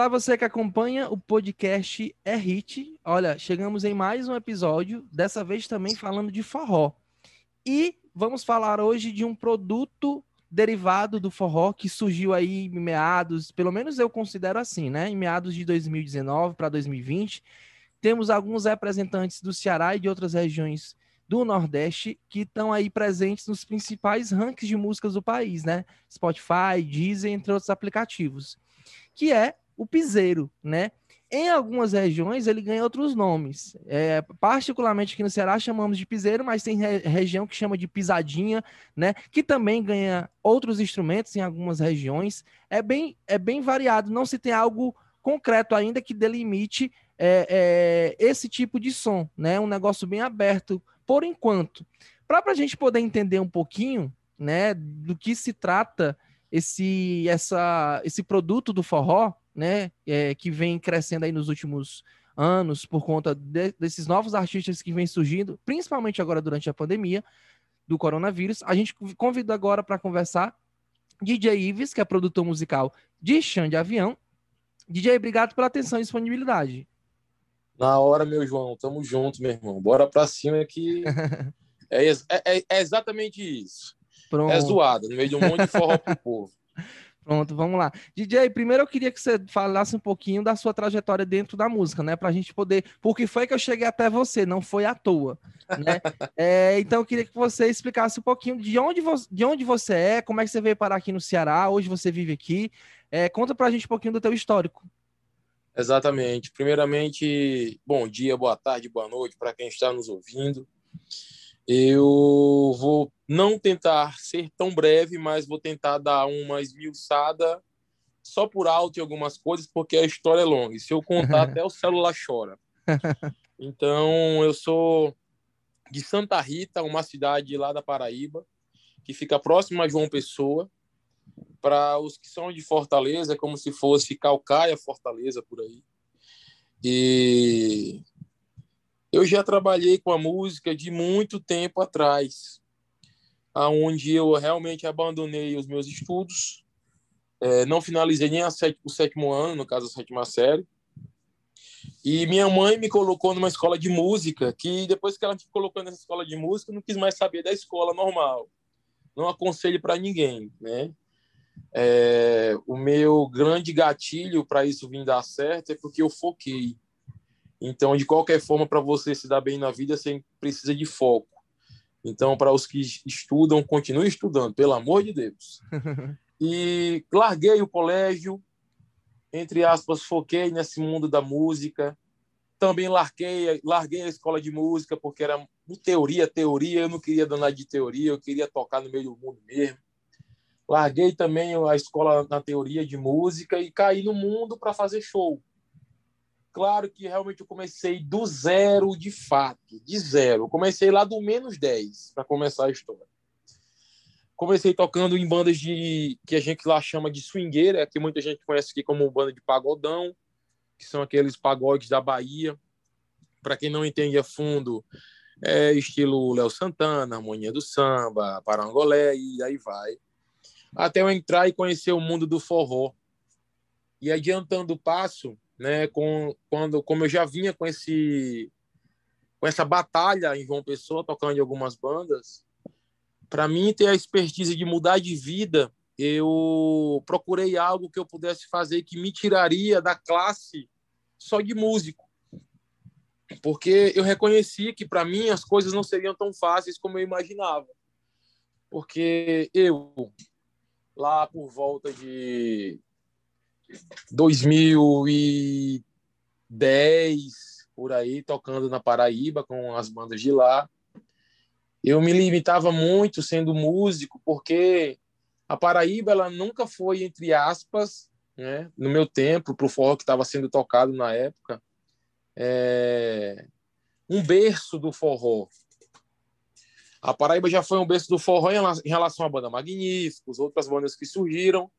Olá, você que acompanha o podcast É Hit. Olha, chegamos em mais um episódio, dessa vez também falando de forró. E vamos falar hoje de um produto derivado do forró que surgiu aí em meados, pelo menos eu considero assim, né? Em meados de 2019 para 2020. Temos alguns representantes do Ceará e de outras regiões do Nordeste que estão aí presentes nos principais rankings de músicas do país, né? Spotify, Deezer, entre outros aplicativos. Que é o piseiro, né? Em algumas regiões ele ganha outros nomes. É, particularmente aqui no Ceará chamamos de piseiro, mas tem re região que chama de pisadinha, né? Que também ganha outros instrumentos em algumas regiões. É bem, é bem variado. Não se tem algo concreto ainda que delimite é, é, esse tipo de som, né? Um negócio bem aberto por enquanto. Para a gente poder entender um pouquinho, né, do que se trata esse, essa, esse produto do forró, né, é, que vem crescendo aí nos últimos anos por conta de, desses novos artistas que vêm surgindo, principalmente agora durante a pandemia do coronavírus. A gente convida agora para conversar DJ Ives, que é produtor musical de Chão de Avião. DJ, obrigado pela atenção e disponibilidade. Na hora, meu João, tamo junto, meu irmão. Bora pra cima que é, é, é, é exatamente isso. Pronto. É zoada, no meio de um monte de forró pro povo. Pronto, vamos lá. DJ, primeiro eu queria que você falasse um pouquinho da sua trajetória dentro da música, né? Pra gente poder. Porque foi que eu cheguei até você, não foi à toa. Né? é, então eu queria que você explicasse um pouquinho de onde, vo... de onde você é, como é que você veio parar aqui no Ceará, hoje você vive aqui. É, conta pra gente um pouquinho do teu histórico. Exatamente. Primeiramente, bom dia, boa tarde, boa noite para quem está nos ouvindo. Eu vou não tentar ser tão breve, mas vou tentar dar uma esmiuçada só por alto em algumas coisas, porque a história é longa. E se eu contar, até o celular chora. Então, eu sou de Santa Rita, uma cidade lá da Paraíba, que fica próxima a João Pessoa. Para os que são de Fortaleza, é como se fosse Calcaia, Fortaleza, por aí. E eu já trabalhei com a música de muito tempo atrás, aonde eu realmente abandonei os meus estudos, é, não finalizei nem o sétimo ano, no caso a sétima série, e minha mãe me colocou numa escola de música, que depois que ela me colocou nessa escola de música, eu não quis mais saber da escola normal. Não aconselho para ninguém, né? É, o meu grande gatilho para isso vir dar certo é porque eu foquei. Então, de qualquer forma, para você se dar bem na vida, você precisa de foco. Então, para os que estudam, continue estudando, pelo amor de Deus. E larguei o colégio, entre aspas, foquei nesse mundo da música. Também larguei, larguei a escola de música, porque era teoria, teoria. Eu não queria danar de teoria, eu queria tocar no meio do mundo mesmo. Larguei também a escola na teoria de música e caí no mundo para fazer show. Claro que realmente eu comecei do zero de fato, de zero. Eu comecei lá do menos 10 para começar a história. Comecei tocando em bandas de que a gente lá chama de swingueira, que muita gente conhece aqui como banda de pagodão, que são aqueles pagodes da Bahia. Para quem não entende a fundo, é estilo Léo Santana, Harmonia do Samba, Parangolé e aí vai. Até eu entrar e conhecer o mundo do forró. E adiantando o passo, né, com, quando, como eu já vinha com esse com essa batalha em João Pessoa, tocando em algumas bandas, para mim ter a expertise de mudar de vida, eu procurei algo que eu pudesse fazer que me tiraria da classe só de músico. Porque eu reconheci que para mim as coisas não seriam tão fáceis como eu imaginava. Porque eu lá por volta de 2010, por aí, tocando na Paraíba com as bandas de lá. Eu me limitava muito sendo músico, porque a Paraíba ela nunca foi, entre aspas, né, no meu tempo, para o forró que estava sendo tocado na época, é, um berço do forró. A Paraíba já foi um berço do forró em relação à banda Magníficos, outras bandas que surgiram,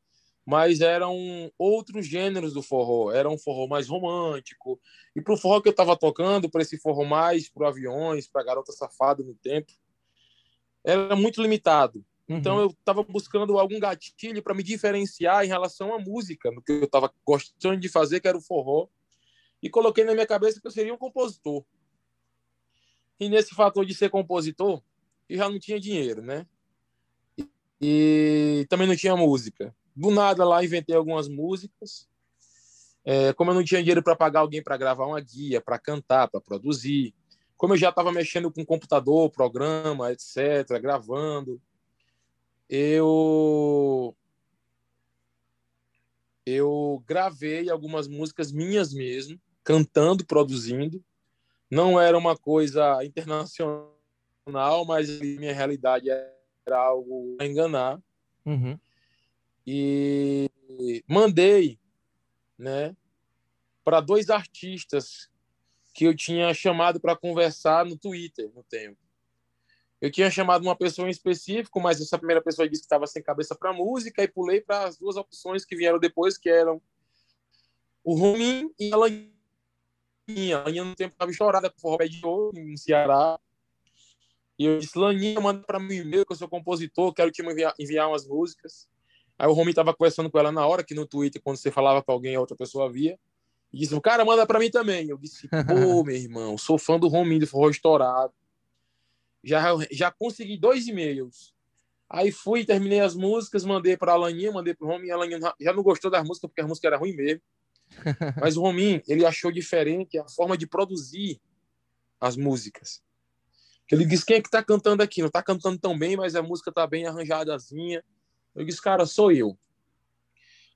mas eram outros gêneros do forró. Era um forró mais romântico. E para o forró que eu estava tocando, para esse forró mais para aviões, para garota safada no tempo, era muito limitado. Uhum. Então eu estava buscando algum gatilho para me diferenciar em relação à música, no que eu estava gostando de fazer, que era o forró. E coloquei na minha cabeça que eu seria um compositor. E nesse fator de ser compositor, eu já não tinha dinheiro, né? E também não tinha música. Do nada lá inventei algumas músicas. É, como eu não tinha dinheiro para pagar alguém para gravar uma guia, para cantar, para produzir, como eu já estava mexendo com computador, programa, etc., gravando, eu eu gravei algumas músicas minhas mesmo, cantando, produzindo. Não era uma coisa internacional, mas minha realidade era algo a enganar. Uhum. E mandei, né, para dois artistas que eu tinha chamado para conversar no Twitter no tempo. Eu tinha chamado uma pessoa em específico, mas essa primeira pessoa disse que estava sem cabeça para música e pulei para as duas opções que vieram depois, que eram o Rumin e a Laninha. A Laninha no tempo estava estourada com o de Ouro, no Ceará. E eu disse, Laninha, manda para mim e-mail que eu sou compositor, quero te enviar, enviar umas músicas. Aí o Romin estava conversando com ela na hora, que no Twitter, quando você falava com alguém, a outra pessoa via. E disse, cara, manda para mim também. Eu disse, pô, meu irmão, sou fã do Romin, do Forró Estourado já, já consegui dois e-mails. Aí fui, terminei as músicas, mandei para a Alaninha, mandei para o Rominho. A Alaninha já não gostou das músicas, porque a música era ruim mesmo. Mas o Rominho, ele achou diferente a forma de produzir as músicas. Ele disse: quem é que está cantando aqui? Não está cantando tão bem, mas a música está bem arranjadazinha. Eu disse: cara, sou eu.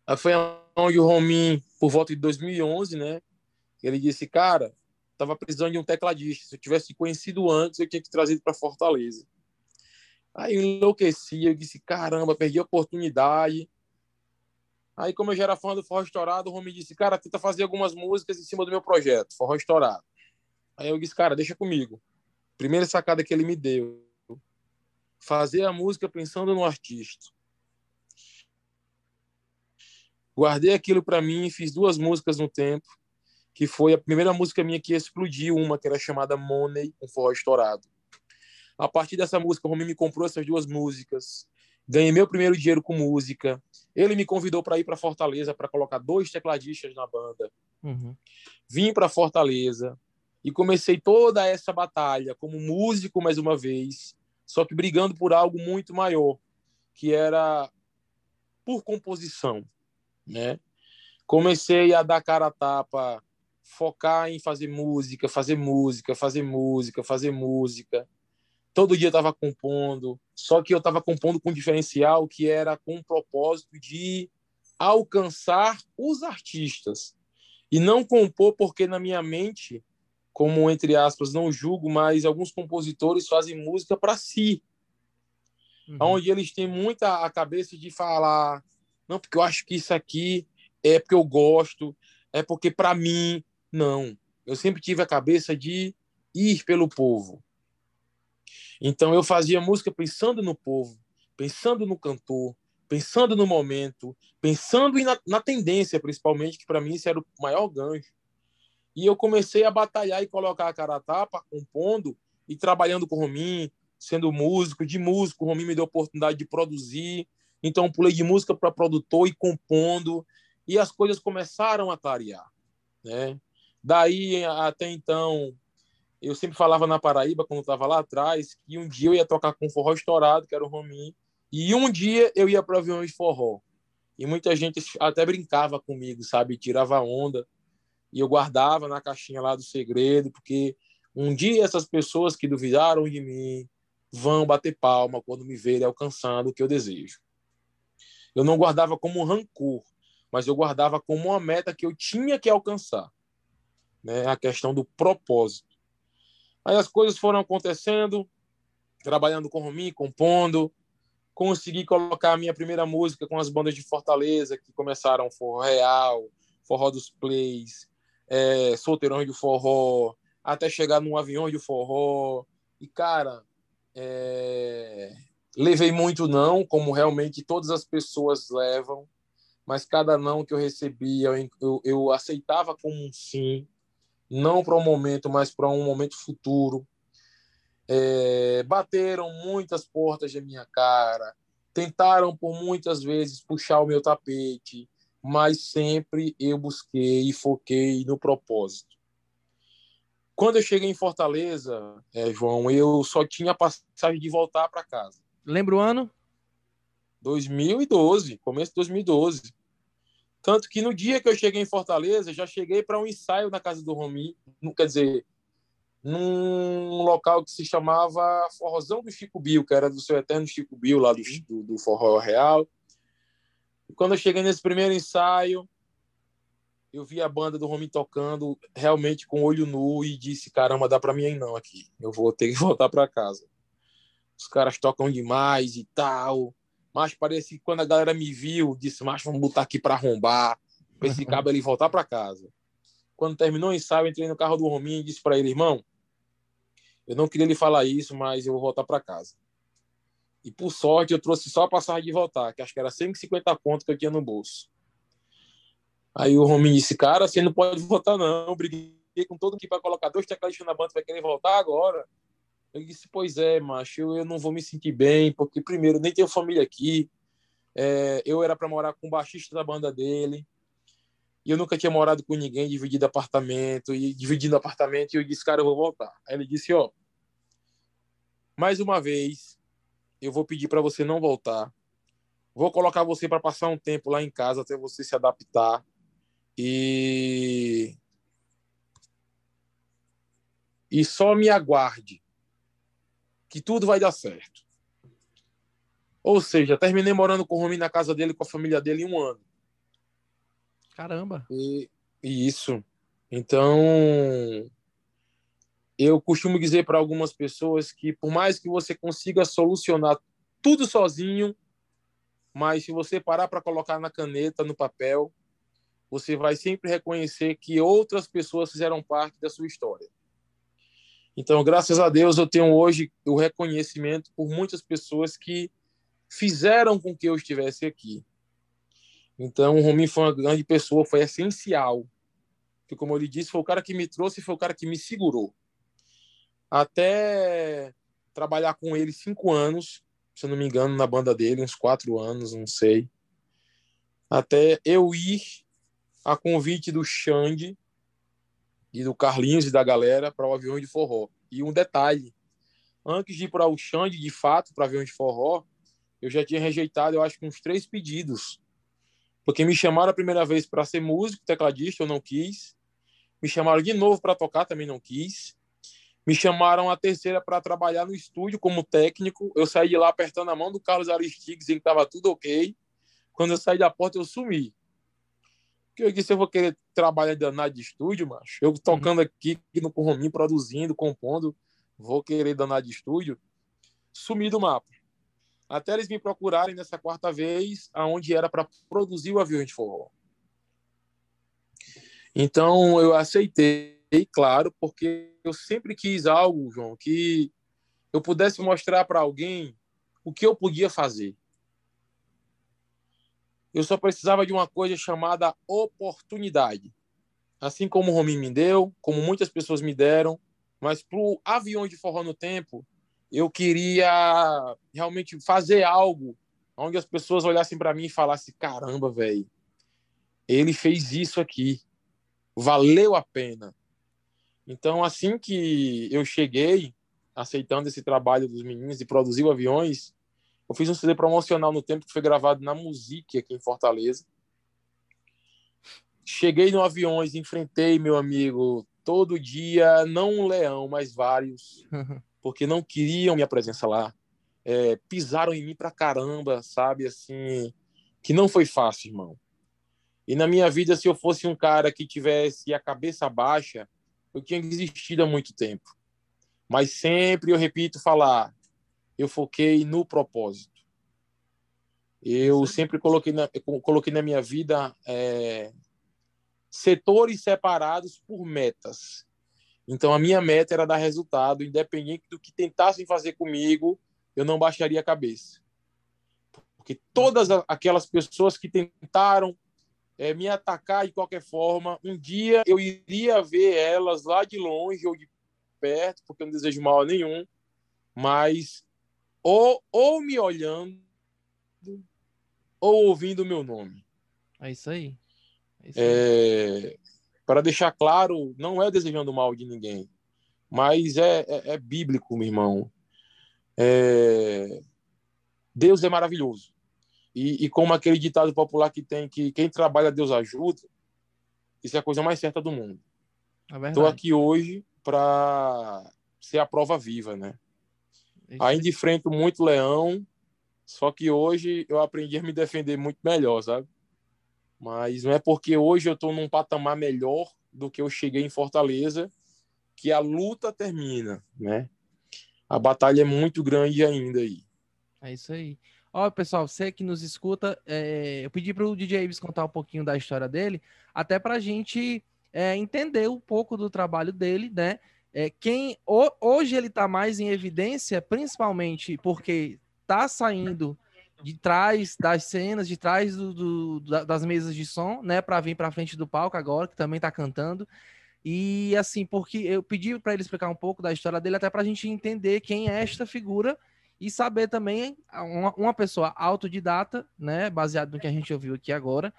Aí foi onde o Rominho, por volta de 2011, né? Ele disse: cara, Tava precisando de um tecladista. Se eu tivesse conhecido antes, eu tinha que trazido para Fortaleza. Aí eu enlouqueci, eu disse, caramba, perdi a oportunidade. Aí, como eu já era fã do Forró Estourado, o Rome disse, cara, tenta fazer algumas músicas em cima do meu projeto, Forró Estourado. Aí eu disse, cara, deixa comigo. Primeira sacada que ele me deu. Fazer a música pensando no artista. Guardei aquilo para mim, fiz duas músicas no tempo que foi a primeira música minha que explodiu, uma que era chamada Money, um forró estourado. A partir dessa música, o Romy me comprou essas duas músicas, ganhei meu primeiro dinheiro com música. Ele me convidou para ir para Fortaleza para colocar dois tecladistas na banda. Uhum. Vim para Fortaleza e comecei toda essa batalha como músico mais uma vez, só que brigando por algo muito maior, que era por composição, né? Comecei a dar cara a tapa focar em fazer música, fazer música, fazer música, fazer música. Todo dia eu estava compondo, só que eu estava compondo com um diferencial que era com o propósito de alcançar os artistas e não compor porque na minha mente, como entre aspas, não julgo, mas alguns compositores fazem música para si, uhum. onde eles têm muita a cabeça de falar, não porque eu acho que isso aqui é porque eu gosto, é porque para mim não. Eu sempre tive a cabeça de ir pelo povo. Então eu fazia música pensando no povo, pensando no cantor, pensando no momento, pensando na, na tendência, principalmente, que para mim isso era o maior gancho. E eu comecei a batalhar e colocar a cara a tapa, compondo e trabalhando com o Romim, sendo músico, de músico. O Romim me deu a oportunidade de produzir. Então, pulei de música para produtor e compondo. E as coisas começaram a clarear. Né? Daí até então, eu sempre falava na Paraíba, quando estava lá atrás, que um dia eu ia tocar com forró estourado, que era o Romin, e um dia eu ia para aviões forró. E muita gente até brincava comigo, sabe? Tirava onda. E eu guardava na caixinha lá do segredo, porque um dia essas pessoas que duvidaram de mim vão bater palma quando me verem alcançando o que eu desejo. Eu não guardava como rancor, mas eu guardava como uma meta que eu tinha que alcançar né? a questão do propósito. Aí as coisas foram acontecendo, trabalhando com o Romin, compondo, consegui colocar a minha primeira música com as bandas de Fortaleza, que começaram Forró Real, Forró dos Plays, é, Solteirões de Forró, até chegar num avião de forró. E, cara, é... levei muito não, como realmente todas as pessoas levam, mas cada não que eu recebia, eu, eu, aceitava como um sim não para um momento, mas para um momento futuro. É, bateram muitas portas da minha cara, tentaram por muitas vezes puxar o meu tapete, mas sempre eu busquei e foquei no propósito. Quando eu cheguei em Fortaleza, é, João, eu só tinha passagem de voltar para casa. Lembra o ano? 2012, começo de 2012. Tanto que no dia que eu cheguei em Fortaleza, já cheguei para um ensaio na casa do Romi, quer dizer, num local que se chamava Forrozão do Chico Bill, que era do seu eterno Chico Bill, lá do, do, do Forró Real. E quando eu cheguei nesse primeiro ensaio, eu vi a banda do Romi tocando realmente com olho nu e disse: caramba, dá para mim aí não aqui. Eu vou ter que voltar para casa. Os caras tocam demais e tal. Mas parece que quando a galera me viu, disse, mas vamos botar aqui para arrombar, para esse cabo ele voltar para casa. Quando terminou o ensaio, entrei no carro do Rominho e disse para ele, irmão, eu não queria lhe falar isso, mas eu vou voltar para casa. E por sorte, eu trouxe só a passagem de voltar, que acho que era 150 pontos que eu tinha no bolso. Aí o Rominho disse, cara, você não pode voltar não, eu briguei com todo mundo aqui para colocar dois tecladistas na banda, vai querer voltar agora? Eu disse, pois é, macho, eu, eu não vou me sentir bem, porque, primeiro, nem tenho família aqui. É, eu era para morar com o baixista da banda dele. E eu nunca tinha morado com ninguém, dividido apartamento, e dividindo apartamento, e eu disse, cara, eu vou voltar. Aí ele disse, ó, mais uma vez, eu vou pedir para você não voltar. Vou colocar você para passar um tempo lá em casa até você se adaptar. E e só me aguarde que tudo vai dar certo. Ou seja, terminei morando com o Romi na casa dele, com a família dele, um ano. Caramba! E, e isso. Então, eu costumo dizer para algumas pessoas que, por mais que você consiga solucionar tudo sozinho, mas se você parar para colocar na caneta, no papel, você vai sempre reconhecer que outras pessoas fizeram parte da sua história. Então, graças a Deus, eu tenho hoje o reconhecimento por muitas pessoas que fizeram com que eu estivesse aqui. Então, o Rominho foi uma grande pessoa, foi essencial. Que, como eu lhe disse, foi o cara que me trouxe, foi o cara que me segurou. Até trabalhar com ele cinco anos, se eu não me engano, na banda dele, uns quatro anos, não sei. Até eu ir a convite do Xande, e do Carlinhos e da galera para o avião de forró. E um detalhe, antes de ir para o Xande, de fato, para avião de forró, eu já tinha rejeitado, eu acho que uns três pedidos. Porque me chamaram a primeira vez para ser músico, tecladista, eu não quis. Me chamaram de novo para tocar, também não quis. Me chamaram a terceira para trabalhar no estúdio como técnico. Eu saí de lá apertando a mão do Carlos Aristides, em que estava tudo ok. Quando eu saí da porta, eu sumi que eu disse, eu vou querer trabalhar danado de estúdio, macho. Eu tocando aqui no Corromim, produzindo, compondo, vou querer danado de estúdio. Sumi do mapa. Até eles me procurarem nessa quarta vez, aonde era para produzir o avião de forró. Então eu aceitei, claro, porque eu sempre quis algo, João, que eu pudesse mostrar para alguém o que eu podia fazer. Eu só precisava de uma coisa chamada oportunidade. Assim como o Rominho me deu, como muitas pessoas me deram, mas para o avião de forró no tempo, eu queria realmente fazer algo onde as pessoas olhassem para mim e falassem: caramba, velho, ele fez isso aqui, valeu a pena. Então, assim que eu cheguei, aceitando esse trabalho dos meninos e produziu aviões, eu fiz um CD promocional no tempo que foi gravado na Musique aqui em Fortaleza. Cheguei no aviões, enfrentei meu amigo todo dia, não um leão, mas vários, porque não queriam minha presença lá. É, pisaram em mim pra caramba, sabe? Assim, que não foi fácil, irmão. E na minha vida, se eu fosse um cara que tivesse a cabeça baixa, eu tinha desistido há muito tempo. Mas sempre eu repito falar, eu foquei no propósito. Eu sempre coloquei na, coloquei na minha vida é, setores separados por metas. Então, a minha meta era dar resultado, independente do que tentassem fazer comigo, eu não baixaria a cabeça. Porque todas aquelas pessoas que tentaram é, me atacar de qualquer forma, um dia eu iria ver elas lá de longe ou de perto, porque eu não desejo mal a nenhum, mas ou, ou me olhando ou ouvindo o meu nome. É isso aí. É isso aí. É... Para deixar claro, não é desejando mal de ninguém, mas é, é, é bíblico, meu irmão. É... Deus é maravilhoso. E, e, como aquele ditado popular que tem que quem trabalha, Deus ajuda, isso é a coisa mais certa do mundo. Estou é aqui hoje para ser a prova viva, né? Ainda enfrento muito leão, só que hoje eu aprendi a me defender muito melhor, sabe? Mas não é porque hoje eu estou num patamar melhor do que eu cheguei em Fortaleza que a luta termina, né? A batalha é muito grande ainda aí. É isso aí. Ó, pessoal, você que nos escuta, é, eu pedi para o DJ Ives contar um pouquinho da história dele, até para a gente é, entender um pouco do trabalho dele, né? É, quem o, hoje ele está mais em evidência, principalmente porque está saindo de trás das cenas, de trás do, do, das mesas de som, né, para vir para frente do palco agora, que também está cantando. E assim, porque eu pedi para ele explicar um pouco da história dele, até para a gente entender quem é esta figura e saber também uma, uma pessoa autodidata, né, baseado no que a gente ouviu aqui agora,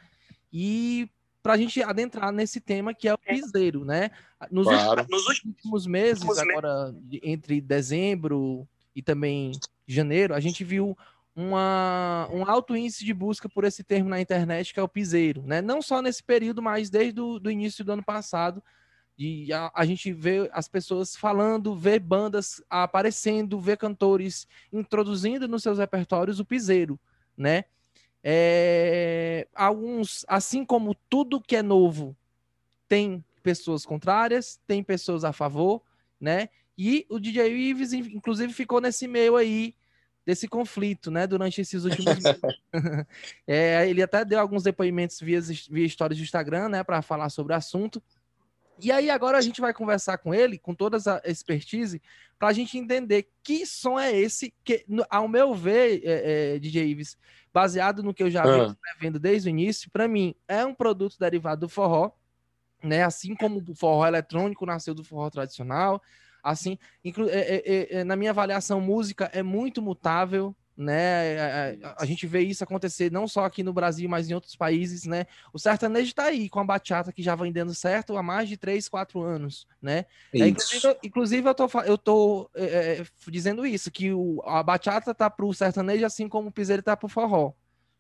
e para a gente adentrar nesse tema que é o piseiro, né? Nos, claro. últimos, nos últimos meses, agora entre dezembro e também janeiro, a gente viu uma, um alto índice de busca por esse termo na internet, que é o piseiro, né? Não só nesse período, mas desde o do início do ano passado, e a, a, gente vê as pessoas falando, vê bandas aparecendo, vê cantores introduzindo nos seus repertórios o piseiro, né? É, alguns, assim como tudo que é novo, tem pessoas contrárias, tem pessoas a favor, né? E o DJ Ives, inclusive, ficou nesse meio aí desse conflito, né? Durante esses últimos meses. é, ele até deu alguns depoimentos via, via histórias do Instagram, né? Para falar sobre o assunto. E aí agora a gente vai conversar com ele, com toda essa expertise, para a gente entender que som é esse que, ao meu ver, é, é, DJ Ives, baseado no que eu já ah. vendo desde o início, para mim é um produto derivado do forró, né? Assim como o forró eletrônico nasceu do forró tradicional, assim, é, é, é, é na minha avaliação, música é muito mutável, né? A, a, a, gente vê isso acontecer não só aqui no Brasil, mas em outros países, né? O sertanejo está aí com a bachata que já vem dando certo há mais de 3, 4 anos, né? É, inclusive, inclusive, eu tô, eu tô é, é, dizendo isso, que o, a bachata tá pro sertanejo assim como o piseiro tá pro forró,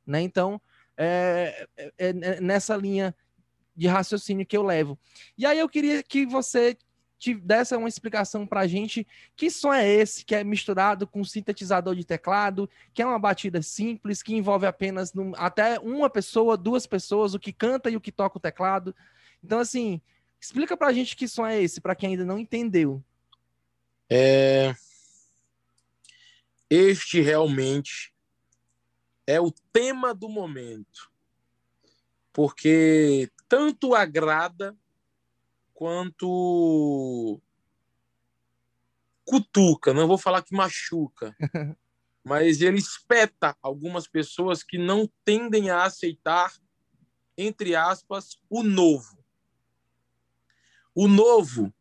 né? Então, é, é, é nessa linha de raciocínio que eu levo. E aí eu queria que você te desse uma explicação para a gente que som é esse, que é misturado com sintetizador de teclado, que é uma batida simples, que envolve apenas num, até uma pessoa, duas pessoas, o que canta e o que toca o teclado. Então, assim, explica para a gente que som é esse, para quem ainda não entendeu. É... Este realmente é o tema do momento, porque tanto agrada quanto cutuca, não vou falar que machuca, mas ele espeta algumas pessoas que não tendem a aceitar, entre aspas, o novo. O novo,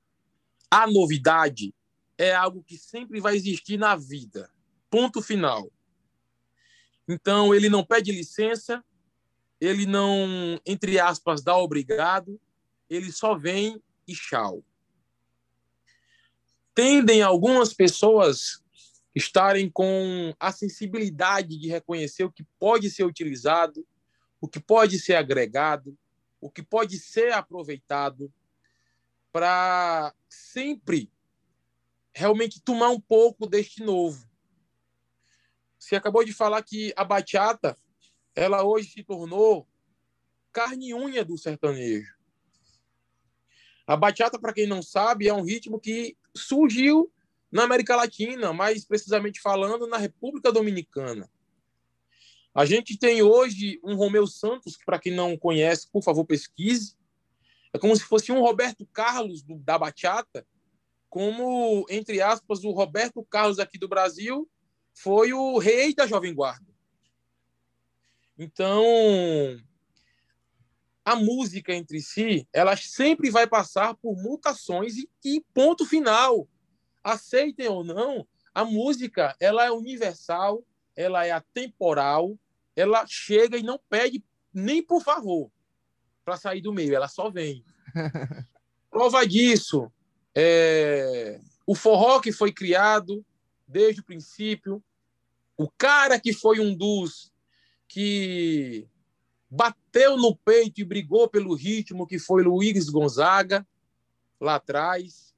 a novidade, é algo que sempre vai existir na vida. Ponto final. Então, ele não pede licença, ele não, entre aspas, dá obrigado, ele só vem e tchau. Tendem algumas pessoas estarem com a sensibilidade de reconhecer o que pode ser utilizado, o que pode ser agregado, o que pode ser aproveitado para sempre realmente tomar um pouco deste novo. Você acabou de falar que a bachata, ela hoje se tornou carne unha do sertanejo. A bachata, para quem não sabe, é um ritmo que surgiu na América Latina, mais precisamente falando na República Dominicana. A gente tem hoje um Romeu Santos, que para quem não conhece, por favor, pesquise. É como se fosse um Roberto Carlos do, da bachata, como, entre aspas, o Roberto Carlos aqui do Brasil foi o rei da Jovem Guarda. Então, a música entre si, ela sempre vai passar por mutações e, e, ponto final. Aceitem ou não, a música ela é universal, ela é atemporal, ela chega e não pede nem por favor para sair do meio, ela só vem. Prova disso, é, o forró que foi criado desde o princípio, o cara que foi um dos que bateu no peito e brigou pelo ritmo, que foi Luiz Gonzaga, lá atrás,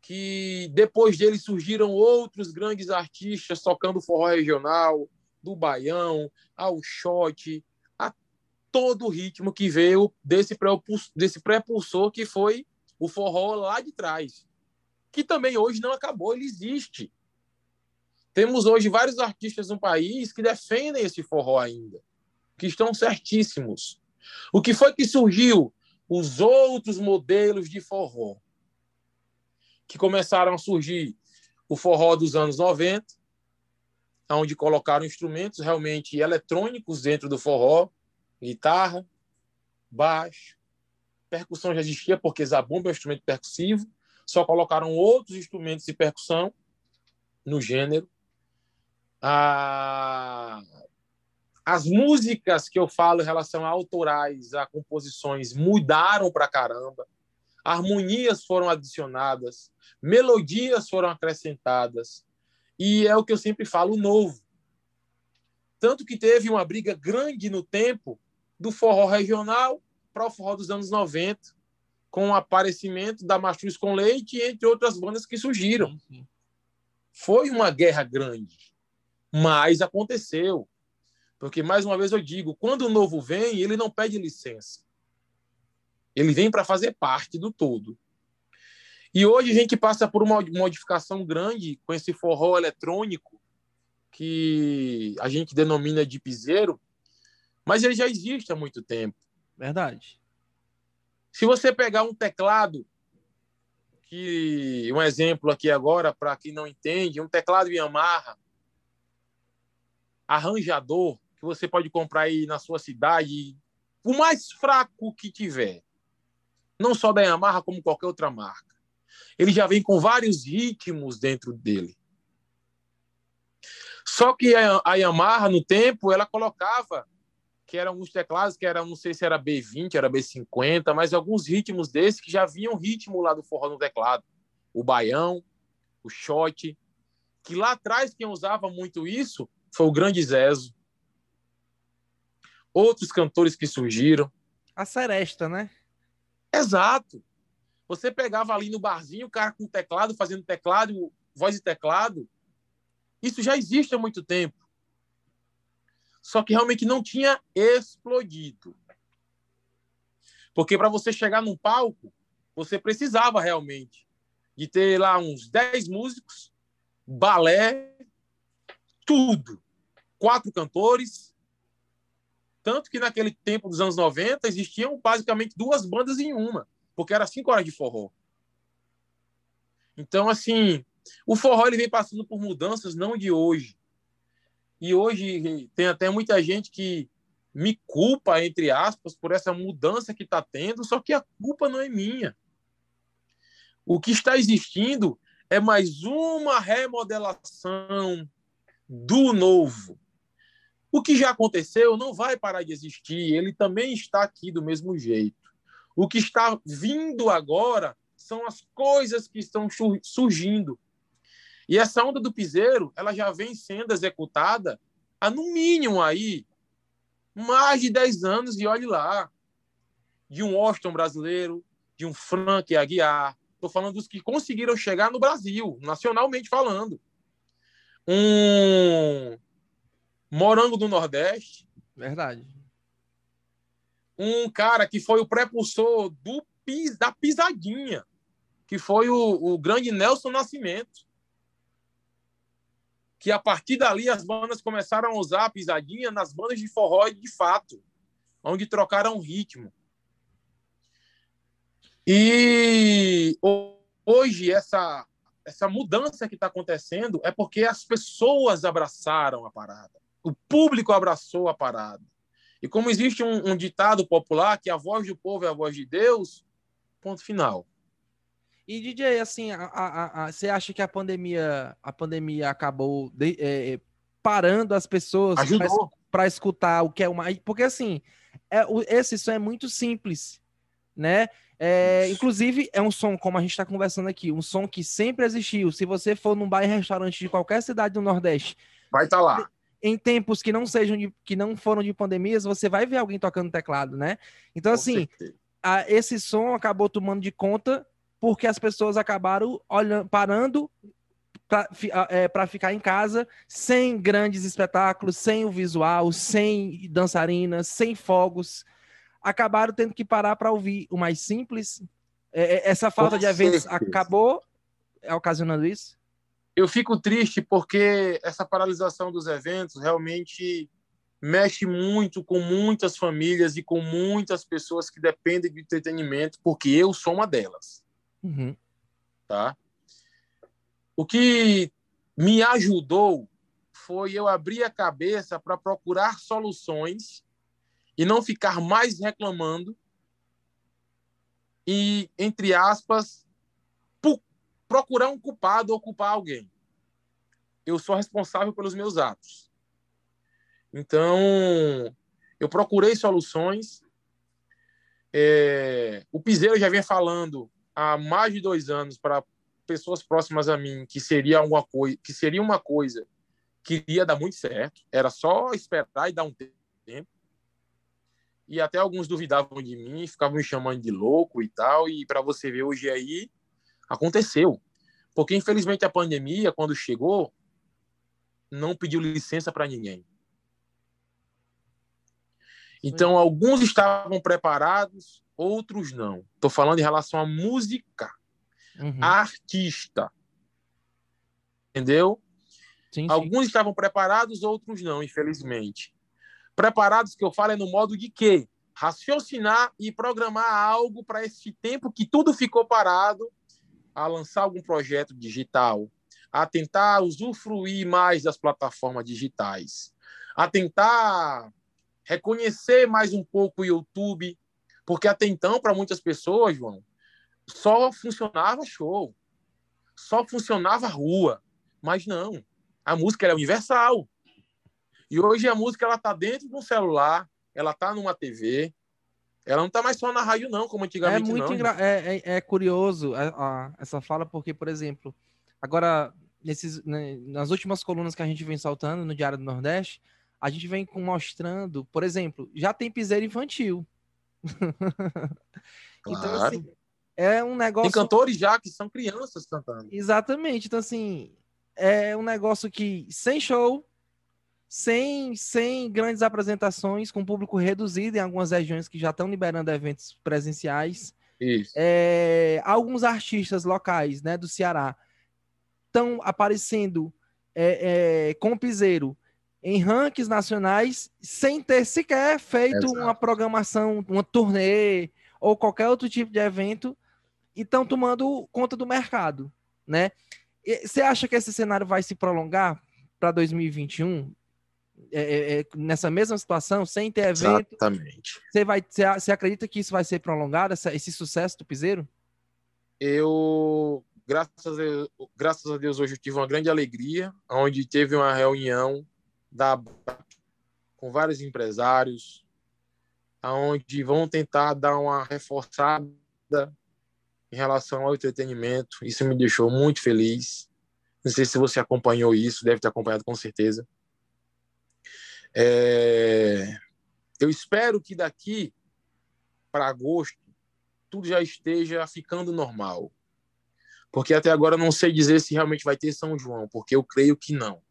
que depois dele surgiram outros grandes artistas tocando forró regional, do baião ao shot, a todo o ritmo que veio desse pré-pulsor que foi o forró lá de trás, que também hoje não acabou, ele existe. Temos hoje vários artistas no país que defendem esse forró ainda, que estão certíssimos. O que foi que surgiu? Os outros modelos de forró, que começaram a surgir o forró dos anos 90, onde colocaram instrumentos realmente eletrônicos dentro do forró, guitarra, baixo, percussão já existia, porque zabumba é um instrumento percussivo, só colocaram outros instrumentos de percussão no gênero. Ah, as músicas que eu falo em relação a autorais, a composições, mudaram para caramba. Harmonias foram adicionadas, melodias foram acrescentadas. E é o que eu sempre falo, novo. Tanto que teve uma briga grande no tempo do forró regional para o forró dos anos 90, com o aparecimento da Mastruz com Leite, entre outras bandas que surgiram. Foi uma guerra grande, mas aconteceu. Porque, mais uma vez, eu digo: quando o novo vem, ele não pede licença. Ele vem para fazer parte do todo. E hoje a gente passa por uma modificação grande com esse forró eletrônico, que a gente denomina de piseiro, mas ele já existe há muito tempo. Verdade. Se você pegar um teclado, que um exemplo aqui agora, para quem não entende, um teclado Yamaha, arranjador, que você pode comprar aí na sua cidade, o mais fraco que tiver, não só da Yamaha, como qualquer outra marca. Ele já vem com vários ritmos dentro dele. Só que a Yamaha, no tempo, ela colocava que eram alguns teclados que eram, não sei se era B20, era B50, mas alguns ritmos desses que já vinham ritmo lá do forró no teclado. O baião, o shot, que lá atrás quem usava muito isso foi o Grande Zezo. Outros cantores que surgiram. A seresta, né? Exato. Você pegava ali no barzinho o cara com teclado, fazendo teclado, voz e teclado. Isso já existe há muito tempo só que realmente não tinha explodido. Porque para você chegar num palco, você precisava realmente de ter lá uns 10 músicos, balé, tudo. Quatro cantores. Tanto que naquele tempo dos anos 90 existiam basicamente duas bandas em uma, porque era cinco horas de forró. Então, assim, o forró ele vem passando por mudanças não de hoje, e hoje tem até muita gente que me culpa, entre aspas, por essa mudança que está tendo, só que a culpa não é minha. O que está existindo é mais uma remodelação do novo. O que já aconteceu não vai parar de existir, ele também está aqui do mesmo jeito. O que está vindo agora são as coisas que estão surgindo. E essa onda do piseiro, ela já vem sendo executada há no mínimo aí mais de 10 anos e olhe lá. De um Austin brasileiro, de um Frank Aguiar. Estou falando dos que conseguiram chegar no Brasil, nacionalmente falando. Um Morango do Nordeste. Verdade. Um cara que foi o prepulsor do, da pisadinha, que foi o, o grande Nelson Nascimento que a partir dali as bandas começaram a usar a pisadinha nas bandas de forró de fato, onde trocaram ritmo. E hoje essa essa mudança que está acontecendo é porque as pessoas abraçaram a parada, o público abraçou a parada. E como existe um, um ditado popular que a voz do povo é a voz de Deus, ponto final. E DJ, assim, a, a, a, você acha que a pandemia, a pandemia acabou de, é, é parando as pessoas? Para escutar o que é o mais. Porque assim, é, o, esse som é muito simples, né? É, inclusive, é um som, como a gente está conversando aqui, um som que sempre existiu. Se você for num bar e restaurante de qualquer cidade do Nordeste, vai estar tá lá. Em tempos que não sejam de, que não foram de pandemias, você vai ver alguém tocando teclado, né? Então, assim, a, esse som acabou tomando de conta porque as pessoas acabaram olhando, parando para é, ficar em casa sem grandes espetáculos, sem o visual, sem dançarinas, sem fogos. Acabaram tendo que parar para ouvir o mais simples. É, é essa falta Com de eventos certeza. acabou ocasionando isso? Eu fico triste porque essa paralisação dos eventos realmente mexe muito com muitas famílias e com muitas pessoas que dependem de entretenimento, porque eu sou uma delas. Uhum. Tá? O que me ajudou foi eu abrir a cabeça para procurar soluções e não ficar mais reclamando e, entre aspas, procurar um culpado ou culpar alguém. Eu sou responsável pelos meus atos. Então, eu procurei soluções. É, o Piseiro já vem falando há mais de dois anos para pessoas próximas a mim que seria alguma coisa, que seria uma coisa que iria dar muito certo. Era só esperar e dar um tempo. E até alguns duvidavam de mim, ficavam me chamando de louco e tal. E para você ver hoje aí, aconteceu. Porque infelizmente a pandemia, quando chegou, não pediu licença para ninguém. Então, alguns estavam preparados, outros não. Estou falando em relação à música uhum. artista. Entendeu? Sim, sim. Alguns estavam preparados, outros não, infelizmente. Preparados que eu falo é no modo de quê? Raciocinar e programar algo para esse tempo que tudo ficou parado, a lançar algum projeto digital, a tentar usufruir mais das plataformas digitais, a tentar reconhecer mais um pouco o YouTube, porque até então, para muitas pessoas, João, só funcionava show, só funcionava rua, mas não. A música é universal. E hoje a música ela tá dentro de um celular, ela tá numa TV, ela não tá mais só na rádio não, como antigamente é muito não. Engra... É, é, é, curioso a, a, essa fala porque, por exemplo, agora nesses né, nas últimas colunas que a gente vem saltando no Diário do Nordeste, a gente vem mostrando, por exemplo, já tem piseiro infantil. Claro. então, assim, é um negócio. Tem cantores já que são crianças cantando. Exatamente. Então, assim, é um negócio que sem show, sem, sem grandes apresentações, com público reduzido em algumas regiões que já estão liberando eventos presenciais. Isso. É, alguns artistas locais né, do Ceará estão aparecendo é, é, com piseiro em rankings nacionais sem ter sequer feito Exato. uma programação, uma turnê ou qualquer outro tipo de evento e estão tomando conta do mercado, né? Você acha que esse cenário vai se prolongar para 2021? É, é, é, nessa mesma situação, sem ter evento? Exatamente. Você vai, você acredita que isso vai ser prolongado, essa, esse sucesso do Piseiro? Eu, graças a, Deus, graças a Deus, hoje eu tive uma grande alegria, onde teve uma reunião da com vários empresários, aonde vão tentar dar uma reforçada em relação ao entretenimento. Isso me deixou muito feliz. Não sei se você acompanhou isso, deve ter acompanhado com certeza. É... Eu espero que daqui para agosto tudo já esteja ficando normal. Porque até agora não sei dizer se realmente vai ter São João, porque eu creio que não.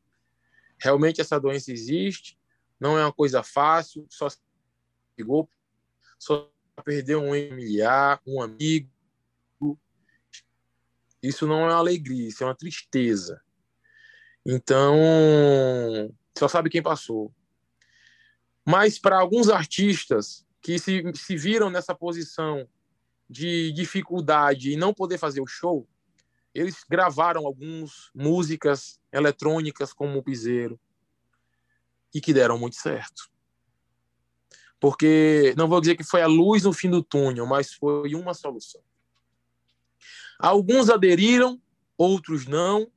Realmente essa doença existe, não é uma coisa fácil, só pegou, só perdeu um familiar, um amigo, isso não é uma alegria, isso é uma tristeza. Então, só sabe quem passou. Mas para alguns artistas que se, se viram nessa posição de dificuldade e não poder fazer o show, eles gravaram algumas músicas eletrônicas como o Piseiro e que deram muito certo. Porque não vou dizer que foi a luz no fim do túnel, mas foi uma solução. Alguns aderiram, outros não.